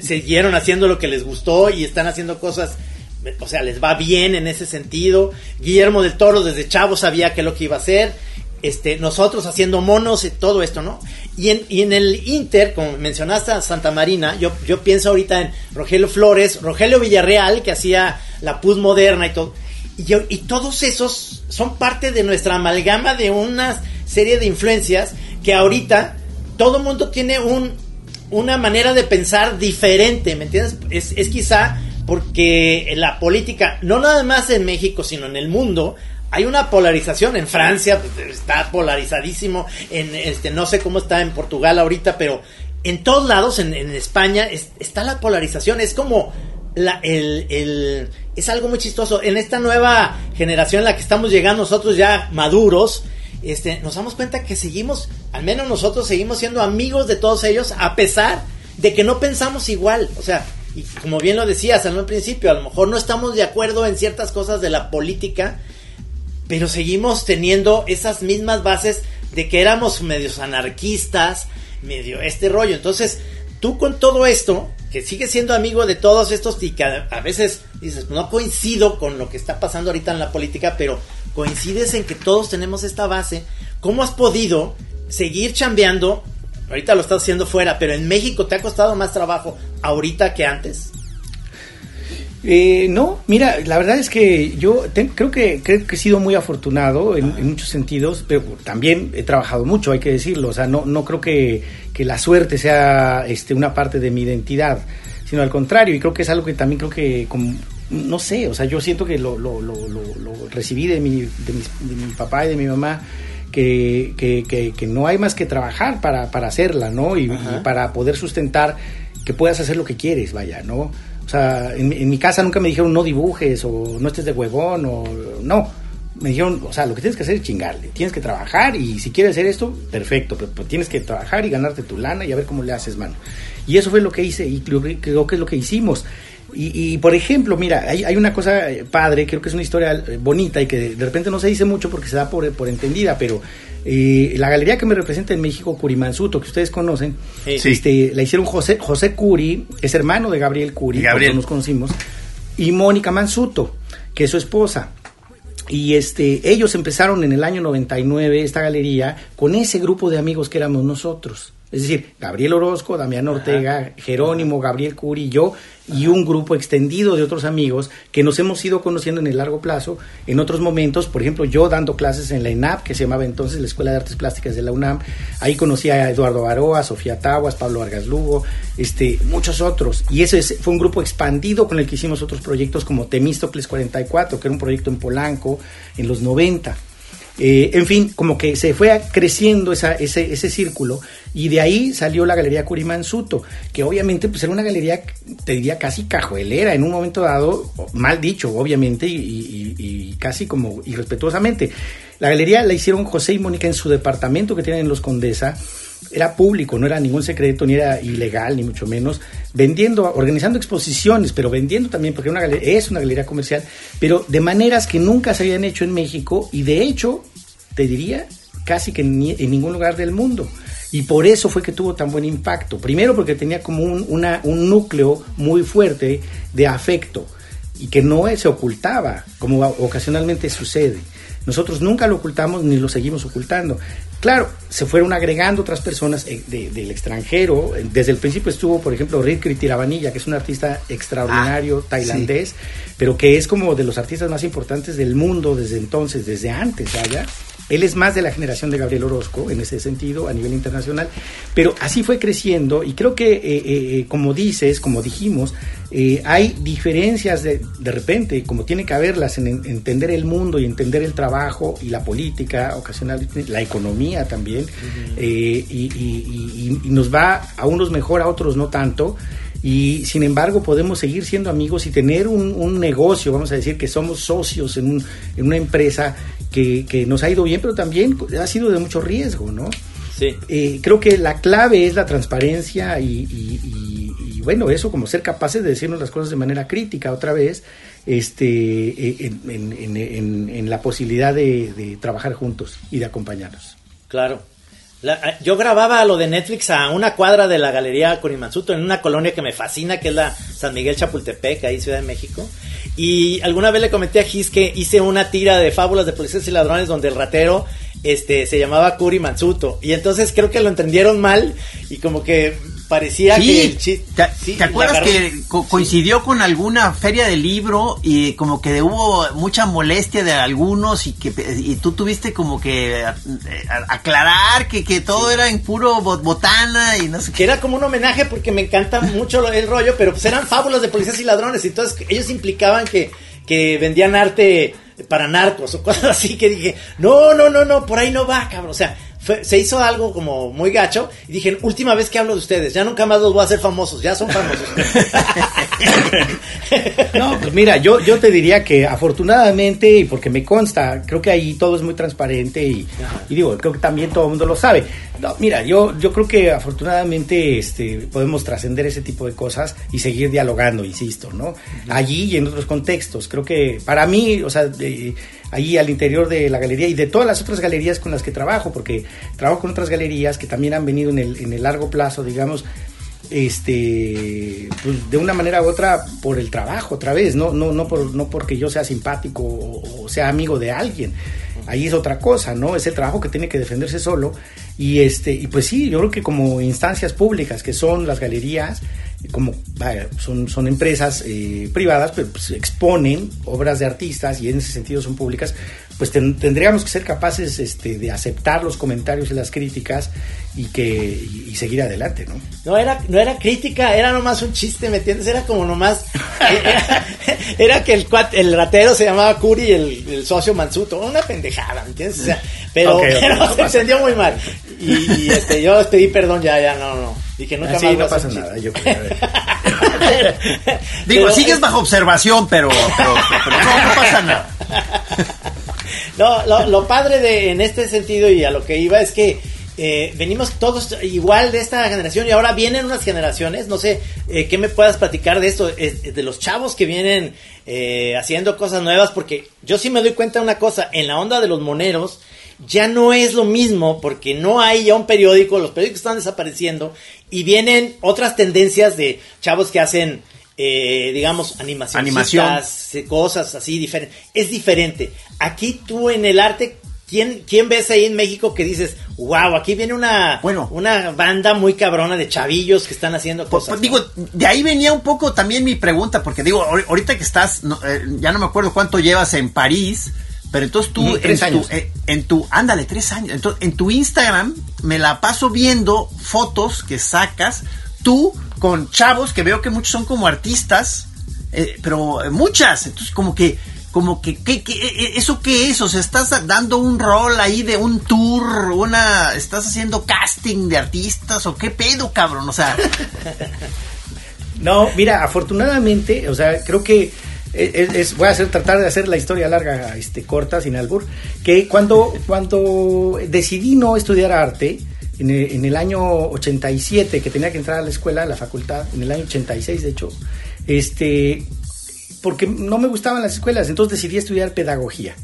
siguieron haciendo lo que les gustó y están haciendo cosas, o sea, les va bien en ese sentido. Guillermo del Toro desde chavo sabía que lo que iba a hacer. Este, nosotros haciendo monos y todo esto, ¿no? Y en, y en el Inter, como mencionaste Santa Marina, yo, yo pienso ahorita en Rogelio Flores, Rogelio Villarreal, que hacía la pus moderna y todo y, y, todos esos son parte de nuestra amalgama de una serie de influencias que ahorita todo mundo tiene un, una manera de pensar diferente, ¿me entiendes? Es, es quizá porque la política, no nada más en México, sino en el mundo, hay una polarización en Francia está polarizadísimo en este no sé cómo está en Portugal ahorita pero en todos lados en, España es, está la polarización es como la, el, es algo muy chistoso. En esta nueva generación en la que estamos llegando nosotros ya maduros, este, nos damos cuenta que seguimos, al menos nosotros seguimos siendo amigos de todos ellos, a pesar de que no pensamos igual. O sea, y como bien lo decías al principio, a lo mejor no estamos de acuerdo en ciertas cosas de la política, pero seguimos teniendo esas mismas bases de que éramos medios anarquistas, medio este rollo. Entonces, tú con todo esto, que sigue siendo amigo de todos estos y que a, veces dices, no coincido con lo que está pasando ahorita en la política, pero coincides en que todos tenemos esta base, ¿cómo has podido seguir chambeando? Ahorita lo estás haciendo fuera, pero en México te ha costado más trabajo ahorita que antes. Eh, no, mira, la verdad es que yo creo que creo que he sido muy afortunado en, muchos sentidos, pero también he trabajado mucho, hay que decirlo. O sea, no, no creo que, que la suerte sea este, una parte de mi identidad, sino al contrario, y creo que es algo que también creo que, como, no sé, o sea, yo siento que lo, lo, lo, lo recibí de mi, de, mi, papá y de mi mamá. Que, que, que, no hay más que trabajar para, para hacerla, ¿no? y, para poder sustentar que puedas hacer lo que quieres, vaya, ¿no? O sea, en, mi casa nunca me dijeron no dibujes o no estés de huevón o no. Me dijeron, o sea, lo que tienes que hacer es chingarle. Tienes que trabajar y si quieres hacer esto, perfecto. Pero, tienes que trabajar y ganarte tu lana y a ver cómo le haces, mano. Y eso fue lo que hice y creo, que es lo que hicimos. Y, por ejemplo, mira, hay, hay, una cosa eh, padre, creo que es una historia eh, bonita y que de, repente no se dice mucho porque se da por entendida, pero eh, la galería que me representa en México, Curimansuto, que ustedes conocen, este, la hicieron José, José Curi, es hermano de Gabriel Curi, Gabriel. nos conocimos, y Mónica Mansuto, que es su esposa. Y este, ellos empezaron en el año 99 esta galería con ese grupo de amigos que éramos nosotros. Es decir, Gabriel Orozco, Damián Ortega, Jerónimo, Gabriel Curi y yo, y un grupo extendido de otros amigos que nos hemos ido conociendo en el largo plazo. En otros momentos, por ejemplo, yo dando clases en la ENAP, que se llamaba entonces la Escuela de Artes Plásticas de la UNAM, ahí conocí a Eduardo Baroa, Sofía Taguas, Pablo Vargas Lugo, este, muchos otros. Y ese fue un grupo expandido con el que hicimos otros proyectos como Temístocles 44, que era un proyecto en Polanco en los 90. Eh, en fin, como que se fue creciendo esa, ese, ese círculo y de ahí salió la Galería Curimansuto, que obviamente pues era una galería, te diría casi cajuelera en un momento dado, mal dicho obviamente y, casi como irrespetuosamente. La galería la hicieron José y Mónica en su departamento que tienen en Los Condesa, era público, no era ningún secreto, ni era ilegal, ni mucho menos, vendiendo, organizando exposiciones, pero vendiendo también, porque es una galería comercial, pero de maneras que nunca se habían hecho en México y de hecho, te diría, casi que en, ningún lugar del mundo. Y por eso fue que tuvo tan buen impacto. Primero porque tenía como un, una, un núcleo muy fuerte de afecto y que no se ocultaba, como ocasionalmente sucede. Nosotros nunca lo ocultamos ni lo seguimos ocultando. Claro, se fueron agregando otras personas eh, del extranjero. Desde el principio estuvo, por ejemplo, Ritri Tiravanilla, que es un artista extraordinario ah, tailandés, pero que es como de los artistas más importantes del mundo desde entonces, desde antes, ¿vaya? Él es más de la generación de Gabriel Orozco en ese sentido a nivel internacional, pero así fue creciendo y creo que, eh, eh, eh, como dices, como dijimos, hay diferencias de, de repente, como tiene que haberlas en, entender el mundo y entender el trabajo y la política, ocasionalmente la economía también, y, nos va a unos mejor, a otros no tanto y sin embargo podemos seguir siendo amigos y tener un, negocio, vamos a decir que somos socios en, en una empresa que, nos ha ido bien, pero también ha sido de mucho riesgo, ¿no? Sí. Eh, creo que la clave es la transparencia y, bueno, eso como ser capaces de decirnos las cosas de manera crítica otra vez, este, eh, en, la posibilidad de, trabajar juntos y de acompañarnos. Claro. Eh, yo grababa lo de Netflix a una cuadra de la Galería Corimansuto en una colonia que me fascina, que es la San Miguel Chapultepec, ahí Ciudad de México. Y alguna vez le comenté a Gis que hice una tira de fábulas de policías y ladrones donde el ratero este, se llamaba Curi Mansuto. Y entonces creo que lo entendieron mal y como que parecía que ¿Te, acuerdas que coincidió con alguna feria de libro y como que hubo mucha molestia de algunos y que y tú tuviste como que eh, aclarar que, que todo era en puro botana y no sé Que era como un homenaje porque me encanta mucho el rollo, pero pues eran fábulas de policías y ladrones y entonces ellos implicaban que, que vendían arte para narcos o cosas así que dije, no, no, no, no, por ahí no va, cabrón. O sea, se hizo algo como muy gacho y dije, última vez que hablo de ustedes, ya nunca más los voy a hacer famosos, ya son famosos. <laughs> no, pues mira, yo, yo te diría que afortunadamente, y porque me consta, creo que ahí todo es muy transparente y, digo, creo que también todo el mundo lo sabe. No, mira, yo, yo creo que afortunadamente este, podemos trascender ese tipo de cosas y seguir dialogando, insisto, ¿no? Allí y en otros contextos. Creo que para mí, o sea, ahí al interior de la galería y de todas las otras galerías con las que trabajo, porque trabajo con otras galerías que también han venido en el, en el largo plazo, digamos, este pues, de una manera u otra por el trabajo otra vez no no no por, no porque yo sea simpático o, sea amigo de alguien. Ahí es otra cosa no es el trabajo que tiene que defenderse solo y este y pues sí yo creo que como instancias públicas que son las galerías como son, son empresas eh, privadas, pero pues, exponen obras de artistas y en ese sentido son públicas, pues tendríamos que ser capaces este, de aceptar los comentarios y las críticas y que y, seguir adelante, ¿no? No era, no era crítica, era nomás un chiste, ¿me entiendes? Era como nomás, <laughs> era, que el, el ratero se llamaba Curi y el, socio Mansuto, una pendejada, ¿me entiendes? O sea, pero, <laughs> se entendió muy mal. Y, este, yo les pedí perdón ya, ya, no, no. Dije, nunca más no pasa nada, yo creo. <laughs> Digo, sigues bajo observación, pero, pero, no, pasa nada. <laughs> No, lo, lo, padre de en este sentido y a lo que iba es que eh, venimos todos igual de esta generación y ahora vienen unas generaciones, no sé, eh, ¿qué me puedas platicar de esto? de los chavos que vienen eh, haciendo cosas nuevas, porque yo sí me doy cuenta de una cosa, en la onda de los moneros ya no es lo mismo, porque no hay ya un periódico, los periódicos están desapareciendo y vienen otras tendencias de chavos que hacen... digamos, animaciones, cosas así diferentes. Es diferente. Aquí tú en el arte ¿Quién, ¿Quién ves ahí en México que dices, wow, aquí viene una, bueno, una banda muy cabrona de chavillos que están haciendo pues, cosas? Pues, digo, de ahí venía un poco también mi pregunta, porque digo, ahorita que estás, eh, ya no me acuerdo cuánto llevas en París, pero entonces tú, mm, tres en, años. Tu, eh, en tu, ándale, tres años, entonces en tu Instagram me la paso viendo fotos que sacas tú con chavos que veo que muchos son como artistas, eh, pero muchas, entonces como que como que, ¿qué, qué, e, e, eso qué es? O sea, estás dando un rol ahí de un tour, una, estás haciendo casting de artistas o qué pedo, cabrón, o sea. <laughs> no, mira, afortunadamente, o sea, creo que voy a hacer tratar de hacer la historia larga, este, corta, sin albur, que cuando, cuando decidí no estudiar arte, en el, año 87, que tenía que entrar a la escuela, a la facultad, en el año 86 de hecho, este, porque no me gustaban las escuelas, entonces decidí estudiar pedagogía.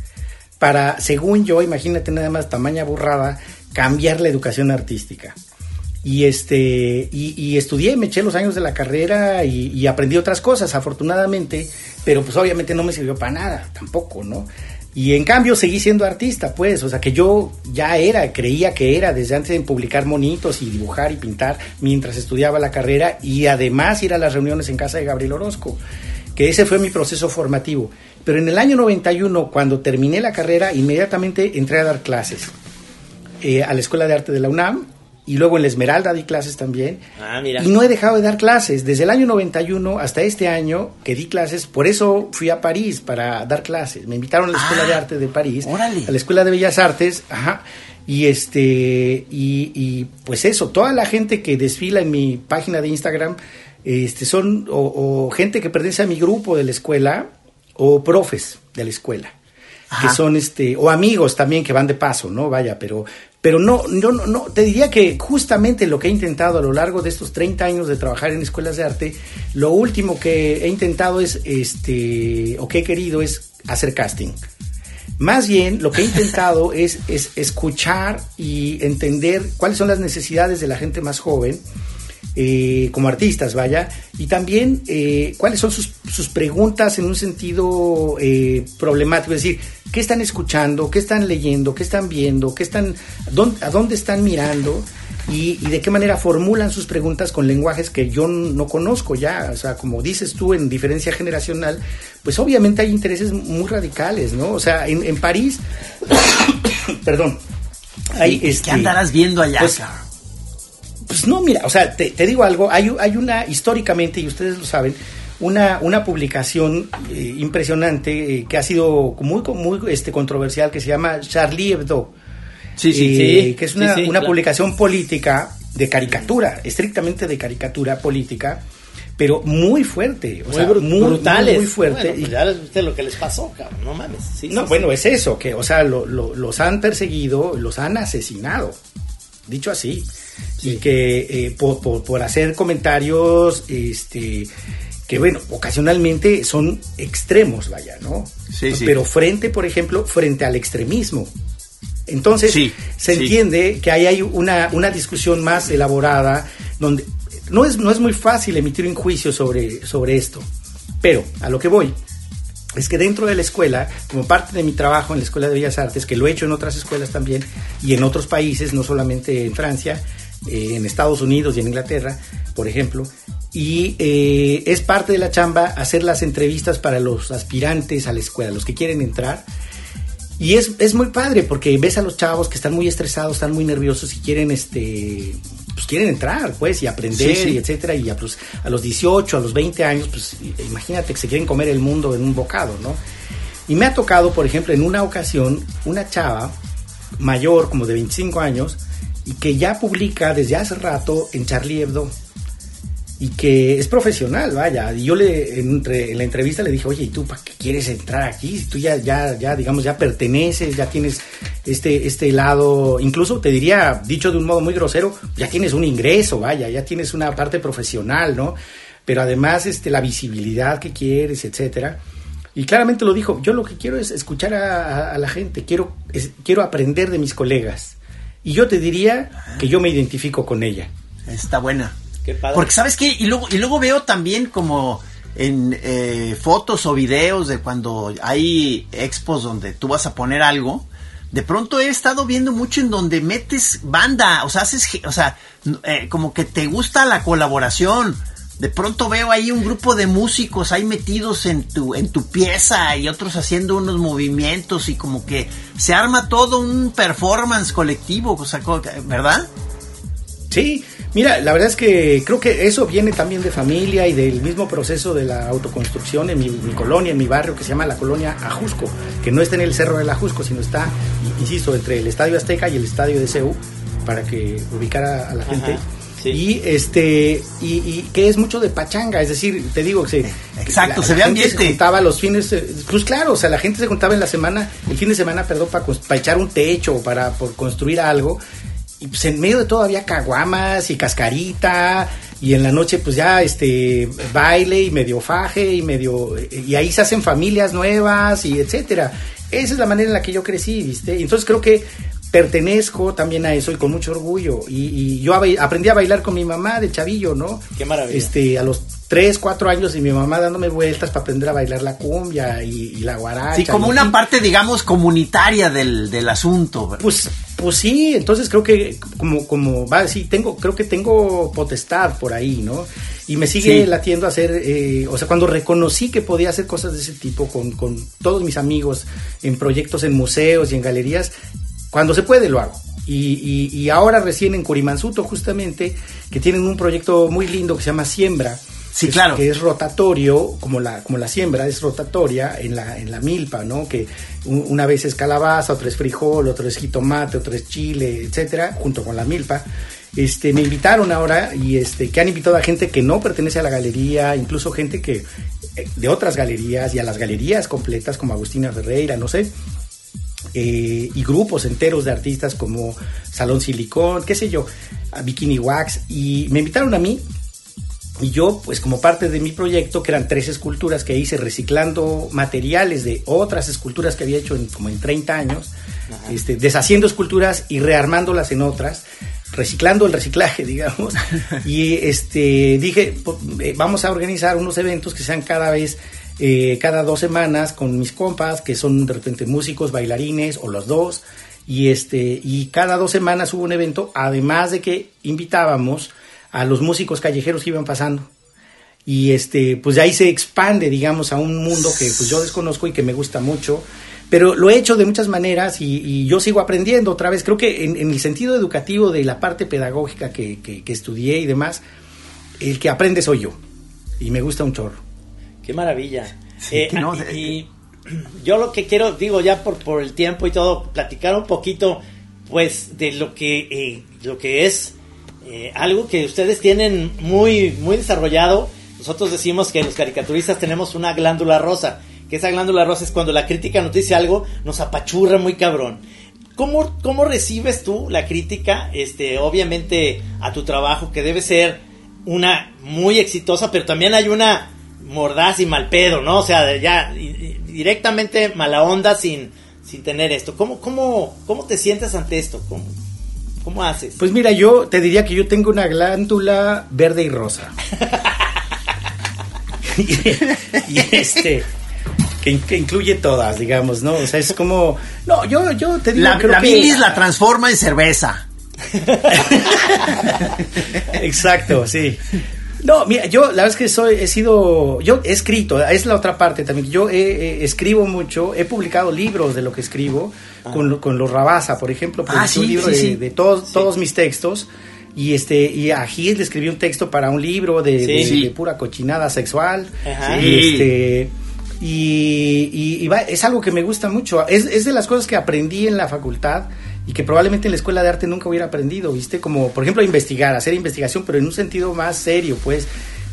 Para, según yo, imagínate nada más tamaña burrada, cambiar la educación artística. Y este, y, estudié, me eché los años de la carrera y, aprendí otras cosas, afortunadamente, pero pues obviamente no me sirvió para nada, tampoco, ¿no? Y en cambio seguí siendo artista, pues, o sea que yo ya era, creía que era desde antes de publicar monitos y dibujar y pintar mientras estudiaba la carrera y además ir a las reuniones en casa de Gabriel Orozco que ese fue mi proceso formativo. Pero en el año 91, cuando terminé la carrera, inmediatamente entré a dar clases eh, a la Escuela de Arte de la UNAM y luego en la Esmeralda di clases también. Ah, mira. Y no he dejado de dar clases. Desde el año 91 hasta este año que di clases, por eso fui a París para dar clases. Me invitaron a la Escuela de ah, Arte de París, a la Escuela de Bellas Artes, ajá. Y este, y, y pues eso, toda la gente que desfila en mi página de Instagram este, son o, gente que pertenece a mi grupo de la escuela o profes de la escuela. que son este o amigos también que van de paso, ¿no? Vaya, pero pero no no no te diría que justamente lo que he intentado a lo largo de estos 30 años de trabajar en escuelas de arte, lo último que he intentado es este o que he querido es hacer casting. Más bien, lo que he intentado <laughs> es, es escuchar y entender cuáles son las necesidades de la gente más joven eh, como artistas, vaya, y también eh, cuáles son sus, sus, preguntas en un sentido eh, problemático, es decir, qué están escuchando, qué están leyendo, qué están viendo, qué están, a dónde están mirando y, de qué manera formulan sus preguntas con lenguajes que yo no conozco ya, o sea, como dices tú, en diferencia generacional, pues obviamente hay intereses muy radicales, ¿no? O sea, en, París, <coughs> perdón, hay, ¿Qué este, andarás viendo allá? Pues, pues no, mira, o sea, te, digo algo, hay, hay, una, históricamente, y ustedes lo saben, una, una publicación eh, impresionante eh, que ha sido muy, muy este, controversial, que se llama Charlie Hebdo. Sí, sí, eh, sí. Que es una, una publicación política de caricatura, estrictamente de caricatura política, pero muy fuerte, o sea, muy, brutales. Muy, fuerte. Bueno, pues ya viste lo que les pasó, cabrón, no mames. no, bueno, es eso, que, o sea, lo, los han perseguido, los han asesinado, dicho así y que eh, por, hacer comentarios este que bueno, ocasionalmente son extremos, vaya, ¿no? Sí, Pero frente, por ejemplo, frente al extremismo. Entonces, se entiende que ahí hay una, una discusión más elaborada donde no es, no es muy fácil emitir un juicio sobre, sobre esto, pero a lo que voy es que dentro de la escuela, como parte de mi trabajo en la Escuela de Bellas Artes, que lo he hecho en otras escuelas también y en otros países, no solamente en Francia, eh, en Estados Unidos y en Inglaterra, por ejemplo, y eh, es parte de la chamba hacer las entrevistas para los aspirantes a la escuela, los que quieren entrar. Y es, es muy padre porque ves a los chavos que están muy estresados, están muy nerviosos y quieren este pues quieren entrar, pues, y aprender, y etcétera, y a, pues, a los 18, a los 20 años, pues, imagínate que se quieren comer el mundo en un bocado, ¿no? Y me ha tocado, por ejemplo, en una ocasión, una chava mayor, como de 25 años, y que ya publica desde hace rato en Charlie Hebdo y que es profesional, vaya. Y yo le en la entrevista le dije, oye, ¿y tú para qué quieres entrar aquí? Tú ya, ya, ya, digamos, ya perteneces, ya tienes este, este lado, incluso te diría, dicho de un modo muy grosero, ya tienes un ingreso, vaya, ya tienes una parte profesional, ¿no? Pero además, este, la visibilidad que quieres, etcétera. Y claramente lo dijo, yo lo que quiero es escuchar a, la gente, quiero, quiero aprender de mis colegas. Y yo te diría que yo me identifico con ella. Está buena. Porque sabes qué, y luego, y luego veo también como en eh, fotos o videos de cuando hay expos donde tú vas a poner algo, de pronto he estado viendo mucho en donde metes banda, o sea, haces, o sea, eh, como que te gusta la colaboración. De pronto veo ahí un grupo de músicos ahí metidos en tu, en tu pieza y otros haciendo unos movimientos y como que se arma todo un performance colectivo, o sea, ¿verdad? Sí, mira, la verdad es que creo que eso viene también de familia y del mismo proceso de la autoconstrucción en mi, colonia, en mi barrio, que se llama la colonia Ajusco, que no está en el Cerro del Ajusco, sino está, insisto, entre el Estadio Azteca y el Estadio de CEU, para que ubicara a la gente. Y este y, que es mucho de pachanga, es decir, te digo que Exacto, se ve ambiente. Se juntaba los fines, eh, pues claro, o sea, la gente se juntaba en la semana, el fin de semana, perdón, para, para echar un techo, para por construir algo y pues en medio de todo había caguamas y cascarita y en la noche pues ya este baile y medio faje y medio y ahí se hacen familias nuevas y etcétera. Esa es la manera en la que yo crecí, ¿viste? entonces creo que pertenezco también a eso y con mucho orgullo. Y, yo aprendí a bailar con mi mamá de chavillo, ¿no? Qué maravilla. Este, a los 3, 4 años y mi mamá dándome vueltas para aprender a bailar la cumbia y, la guaracha. Sí, como una parte, digamos, comunitaria del, del asunto. Pues, pues sí, entonces creo que como, como, va, sí, tengo, creo que tengo potestad por ahí, ¿no? Y me sigue latiendo a hacer, eh, o sea, cuando reconocí que podía hacer cosas de ese tipo con, con todos mis amigos en proyectos en museos y en galerías, cuando se puede lo hago. Y, y, ahora recién en Curimansuto justamente, que tienen un proyecto muy lindo que se llama Siembra, Sí, claro. Que es rotatorio, como la, como la siembra es rotatoria en la, en la milpa, ¿no? Que una vez es calabaza, otra es frijol, otro es jitomate, otro es chile, etcétera, junto con la milpa. Este, me invitaron ahora y este, que han invitado a gente que no pertenece a la galería, incluso gente que eh, de otras galerías y a las galerías completas como Agustina Ferreira, no sé, eh, y grupos enteros de artistas como Salón Silicón, qué sé yo, Bikini Wax, y me invitaron a mí y yo, pues como parte de mi proyecto, que eran tres esculturas que hice reciclando materiales de otras esculturas que había hecho en, como en 30 años, este, deshaciendo esculturas y rearmándolas en otras, reciclando el reciclaje, <laughs> digamos. y este, dije, eh, vamos a organizar unos eventos que sean cada vez, eh, cada dos semanas con mis compas, que son de repente músicos, bailarines o los dos. Y, este, y cada dos semanas hubo un evento, además de que invitábamos a los músicos callejeros que iban pasando. Y este, pues de ahí se expande, digamos, a un mundo que pues yo desconozco y que me gusta mucho. Pero lo he hecho de muchas maneras y, yo sigo aprendiendo otra vez. Creo que en, el sentido educativo de la parte pedagógica que, que, estudié y demás, el que aprende soy yo. Y me gusta un chorro. Qué maravilla. <laughs> Eh, y, yo lo que quiero, digo, ya por, por el tiempo y todo, platicar un poquito, pues, de lo que, eh, lo que es eh, algo que ustedes tienen muy, muy desarrollado. Nosotros decimos que los caricaturistas tenemos una glándula rosa, que esa glándula rosa es cuando la crítica nos dice algo, nos apachurra muy cabrón. ¿Cómo, cómo recibes tú la crítica, este, obviamente, a tu trabajo, que debe ser una muy exitosa, pero también hay una mordaz y mal pedo, ¿no? O sea, ya directamente mala onda sin, sin tener esto. ¿Cómo, cómo, cómo te sientes ante esto? ¿Cómo? ¿Cómo haces? Pues mira, yo te diría que yo tengo una glándula verde y rosa. <laughs> y, este que, incluye todas, digamos, ¿no? O sea, es como no, yo yo te digo la, la bilis la transforma en cerveza. <laughs> Exacto, sí. No, mira, yo la verdad es que soy, he sido, yo he escrito, es la otra parte también, yo escribo mucho, he publicado libros de lo que escribo, ah. con, con, los Rabasa, por ejemplo, ah, un libro de, todos, todos mis textos, y este y a Gil le escribí un texto para un libro de, pura cochinada sexual, y este... Y, es algo que me gusta mucho. Es, es de las cosas que aprendí en la facultad y que probablemente en la escuela de arte nunca hubiera aprendido, ¿viste? Como, por ejemplo, investigar, hacer investigación, pero en un sentido más serio, pues.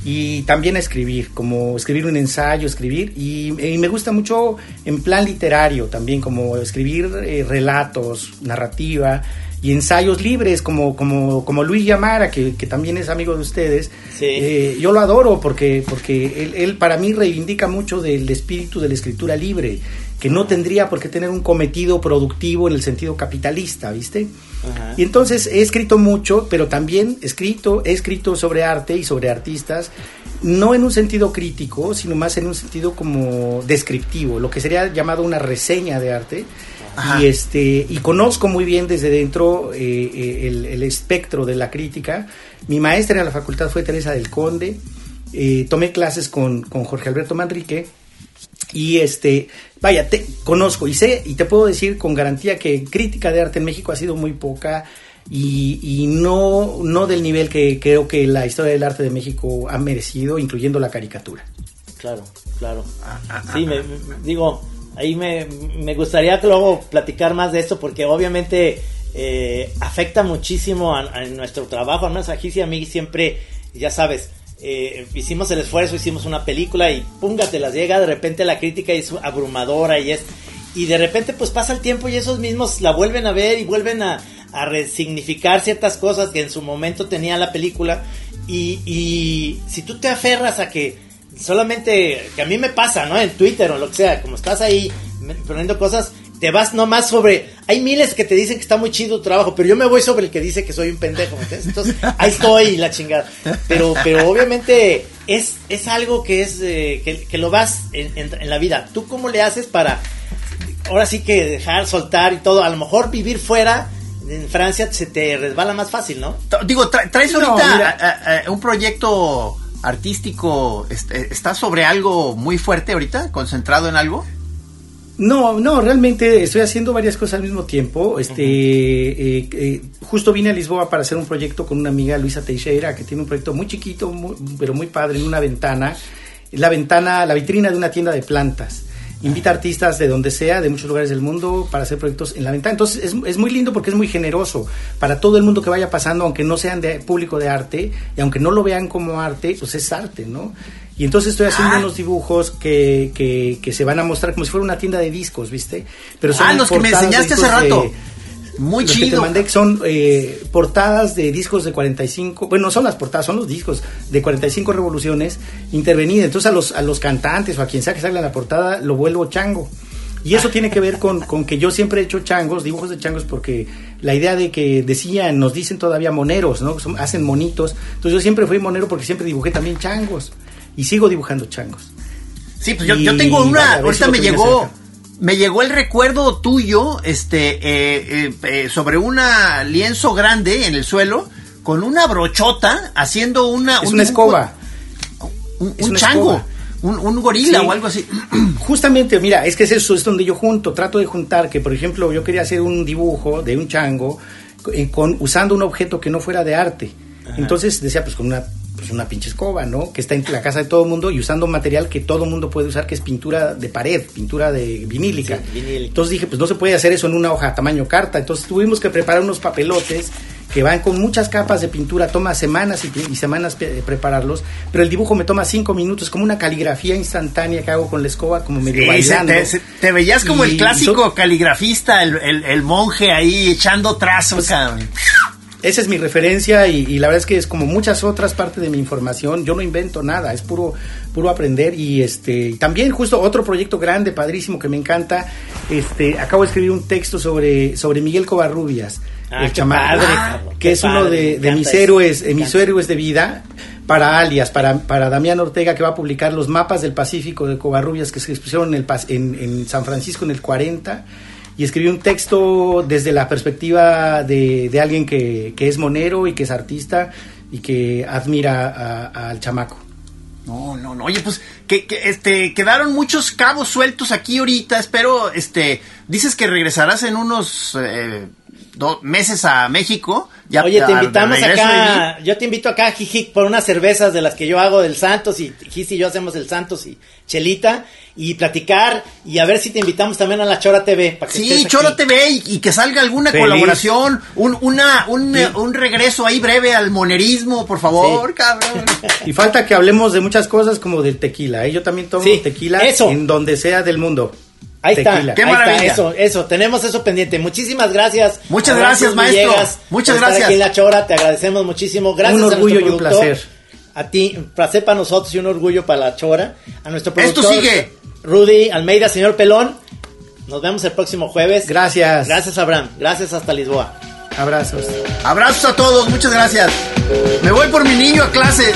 Y también a escribir, como escribir un ensayo, escribir. Y, me gusta mucho en plan literario también, como escribir eh, relatos, narrativa y ensayos libres como, como, como Luis Yamara, que, que también es amigo de ustedes. Eh, yo lo adoro porque, porque él, él, para mí reivindica mucho del espíritu de la escritura libre que no tendría por qué tener un cometido productivo en el sentido capitalista, ¿viste? Y entonces he escrito mucho, pero también he escrito, he escrito sobre arte y sobre artistas, no en un sentido crítico, sino más en un sentido como descriptivo, lo que sería llamado una reseña de arte. Y este y conozco muy bien desde dentro eh, eh, el, espectro de la crítica. Mi maestra en la facultad fue Teresa del Conde. Eh, tomé clases con, con Jorge Alberto Manrique y este, vaya, te conozco y sé y te puedo decir con garantía que crítica de arte en México ha sido muy poca y, no, no del nivel que creo que la historia del arte de México ha merecido, incluyendo la caricatura. Claro, claro. Ah, ah, sí, me, digo, ahí me, me gustaría luego platicar más de esto porque obviamente eh, afecta muchísimo a, nuestro trabajo, al menos a Gis y a mí siempre, ya sabes, eh, hicimos el esfuerzo, hicimos una película y las llega de repente la crítica es abrumadora y es y de repente pues pasa el tiempo y esos mismos la vuelven a ver y vuelven a, resignificar ciertas cosas que en su momento tenía la película y, y si tú te aferras a que solamente que a mí me pasa, ¿no? En Twitter o lo que sea, como estás ahí poniendo cosas te vas nomás sobre. Hay miles que te dicen que está muy chido tu trabajo, pero yo me voy sobre el que dice que soy un pendejo. Entonces, ahí estoy, la chingada. Pero, pero obviamente es, es algo que es eh, que, lo vas en, en, la vida. ¿Tú cómo le haces para ahora sí que dejar, soltar y todo? A lo mejor vivir fuera. En Francia se te resbala más fácil, ¿no? Digo, traes ahorita un proyecto artístico, este, ¿estás sobre algo muy fuerte ahorita? ¿Concentrado en algo? No, no, realmente estoy haciendo varias cosas al mismo tiempo. Este, eh, eh, justo vine a Lisboa para hacer un proyecto con una amiga, Luisa Teixeira, que tiene un proyecto muy chiquito, pero muy padre, en una ventana. La ventana, la vitrina de una tienda de plantas. Invita artistas de donde sea, de muchos lugares del mundo, para hacer proyectos en la ventana. Entonces es, es muy lindo porque es muy generoso para todo el mundo que vaya pasando, aunque no sean de público de arte y aunque no lo vean como arte, pues es arte, ¿no? Y entonces estoy haciendo ah. unos dibujos que, que, se van a mostrar como si fuera una tienda de discos, ¿viste? Pero son ah, los que me enseñaste hace rato. Muy los chido. Que te mandé que son eh, portadas de discos de 45, bueno, no son las portadas, son los discos de 45 revoluciones intervenidas. Entonces a los, a los cantantes o a quien sea que salga en la portada lo vuelvo chango. Y eso tiene que ver con, con, que yo siempre he hecho changos, dibujos de changos, porque la idea de que decían, nos dicen todavía moneros, ¿no? hacen monitos. Entonces yo siempre fui monero porque siempre dibujé también changos y sigo dibujando changos. Sí, pues yo, yo tengo una, ahorita me llegó, me, llegó el recuerdo tuyo, este, eh, eh, eh, sobre una lienzo grande en el suelo, con una brochota, haciendo una... Es una escoba. Un, chango. Un, gorila o algo así. <clears throat> Justamente, mira, es que es eso, es donde yo junto, trato de juntar que, por ejemplo, yo quería hacer un dibujo de un chango con, usando un objeto que no fuera de arte. Entonces decía, pues con una pues una pinche escoba, ¿no? Que está en la casa de todo el mundo y usando material que todo el mundo puede usar, que es pintura de pared, pintura de vinílica. Entonces dije, pues no se puede hacer eso en una hoja tamaño carta. Entonces tuvimos que preparar unos papelotes que van con muchas capas de pintura, toma semanas y, semanas prepararlos, pero el dibujo me toma cinco minutos, como una caligrafía instantánea que hago con la escoba, como medio bailando. te, veías como el clásico caligrafista, el, monje ahí echando trazos, esa es mi referencia y, la verdad es que es como muchas otras partes de mi información, yo no invento nada, es puro puro aprender y este también justo otro proyecto grande, padrísimo que me encanta, este acabo de escribir un texto sobre sobre Miguel Covarrubias, Ah, el cabrón, que es uno de, mis eso, héroes, eh, mis héroes de vida, para alias, para, para Damián Ortega, que va a publicar los mapas del Pacífico de Covarrubias que se expusieron en, el, en San Francisco en el 40, y escribió un texto desde la perspectiva de, de alguien que, que es monero y que es artista y que admira al chamaco. No, no, no. Oye, pues que, que, este quedaron muchos cabos sueltos aquí ahorita. Espero, este, dices que regresarás en unos eh, dos meses a México. Ya, Oye, te invitamos acá, yo te invito acá Jijic por unas cervezas de las que yo hago del Santos y Gis y yo hacemos el Santos y Chelita y platicar y a ver si te invitamos también a la Chora TV. Para que Sí, estés Chora aquí. TV y, y que salga alguna Feliz. colaboración, un, una, un, un regreso ahí breve al monerismo, por favor, Sí. cabrón. <laughs> Y falta que hablemos de muchas cosas como del tequila. ¿eh? Yo también tomo Sí, tequila eso. en donde sea del mundo. Ahí Tequila. está, Qué ahí maravilla. está, eso, eso, tenemos eso pendiente. Muchísimas gracias. Muchas gracias, maestro. Villegas, Muchas por estar gracias. Aquí en la Chora, te agradecemos muchísimo. Gracias Un a orgullo y un placer. A ti, un placer para nosotros y un orgullo para la Chora. A nuestro Esto productor, sigue. Rudy Almeida, señor Pelón. Nos vemos el próximo jueves. Gracias. Gracias, Abraham. Gracias hasta Lisboa. Abrazos. Abrazos a todos, muchas gracias. Me voy por mi niño a clase.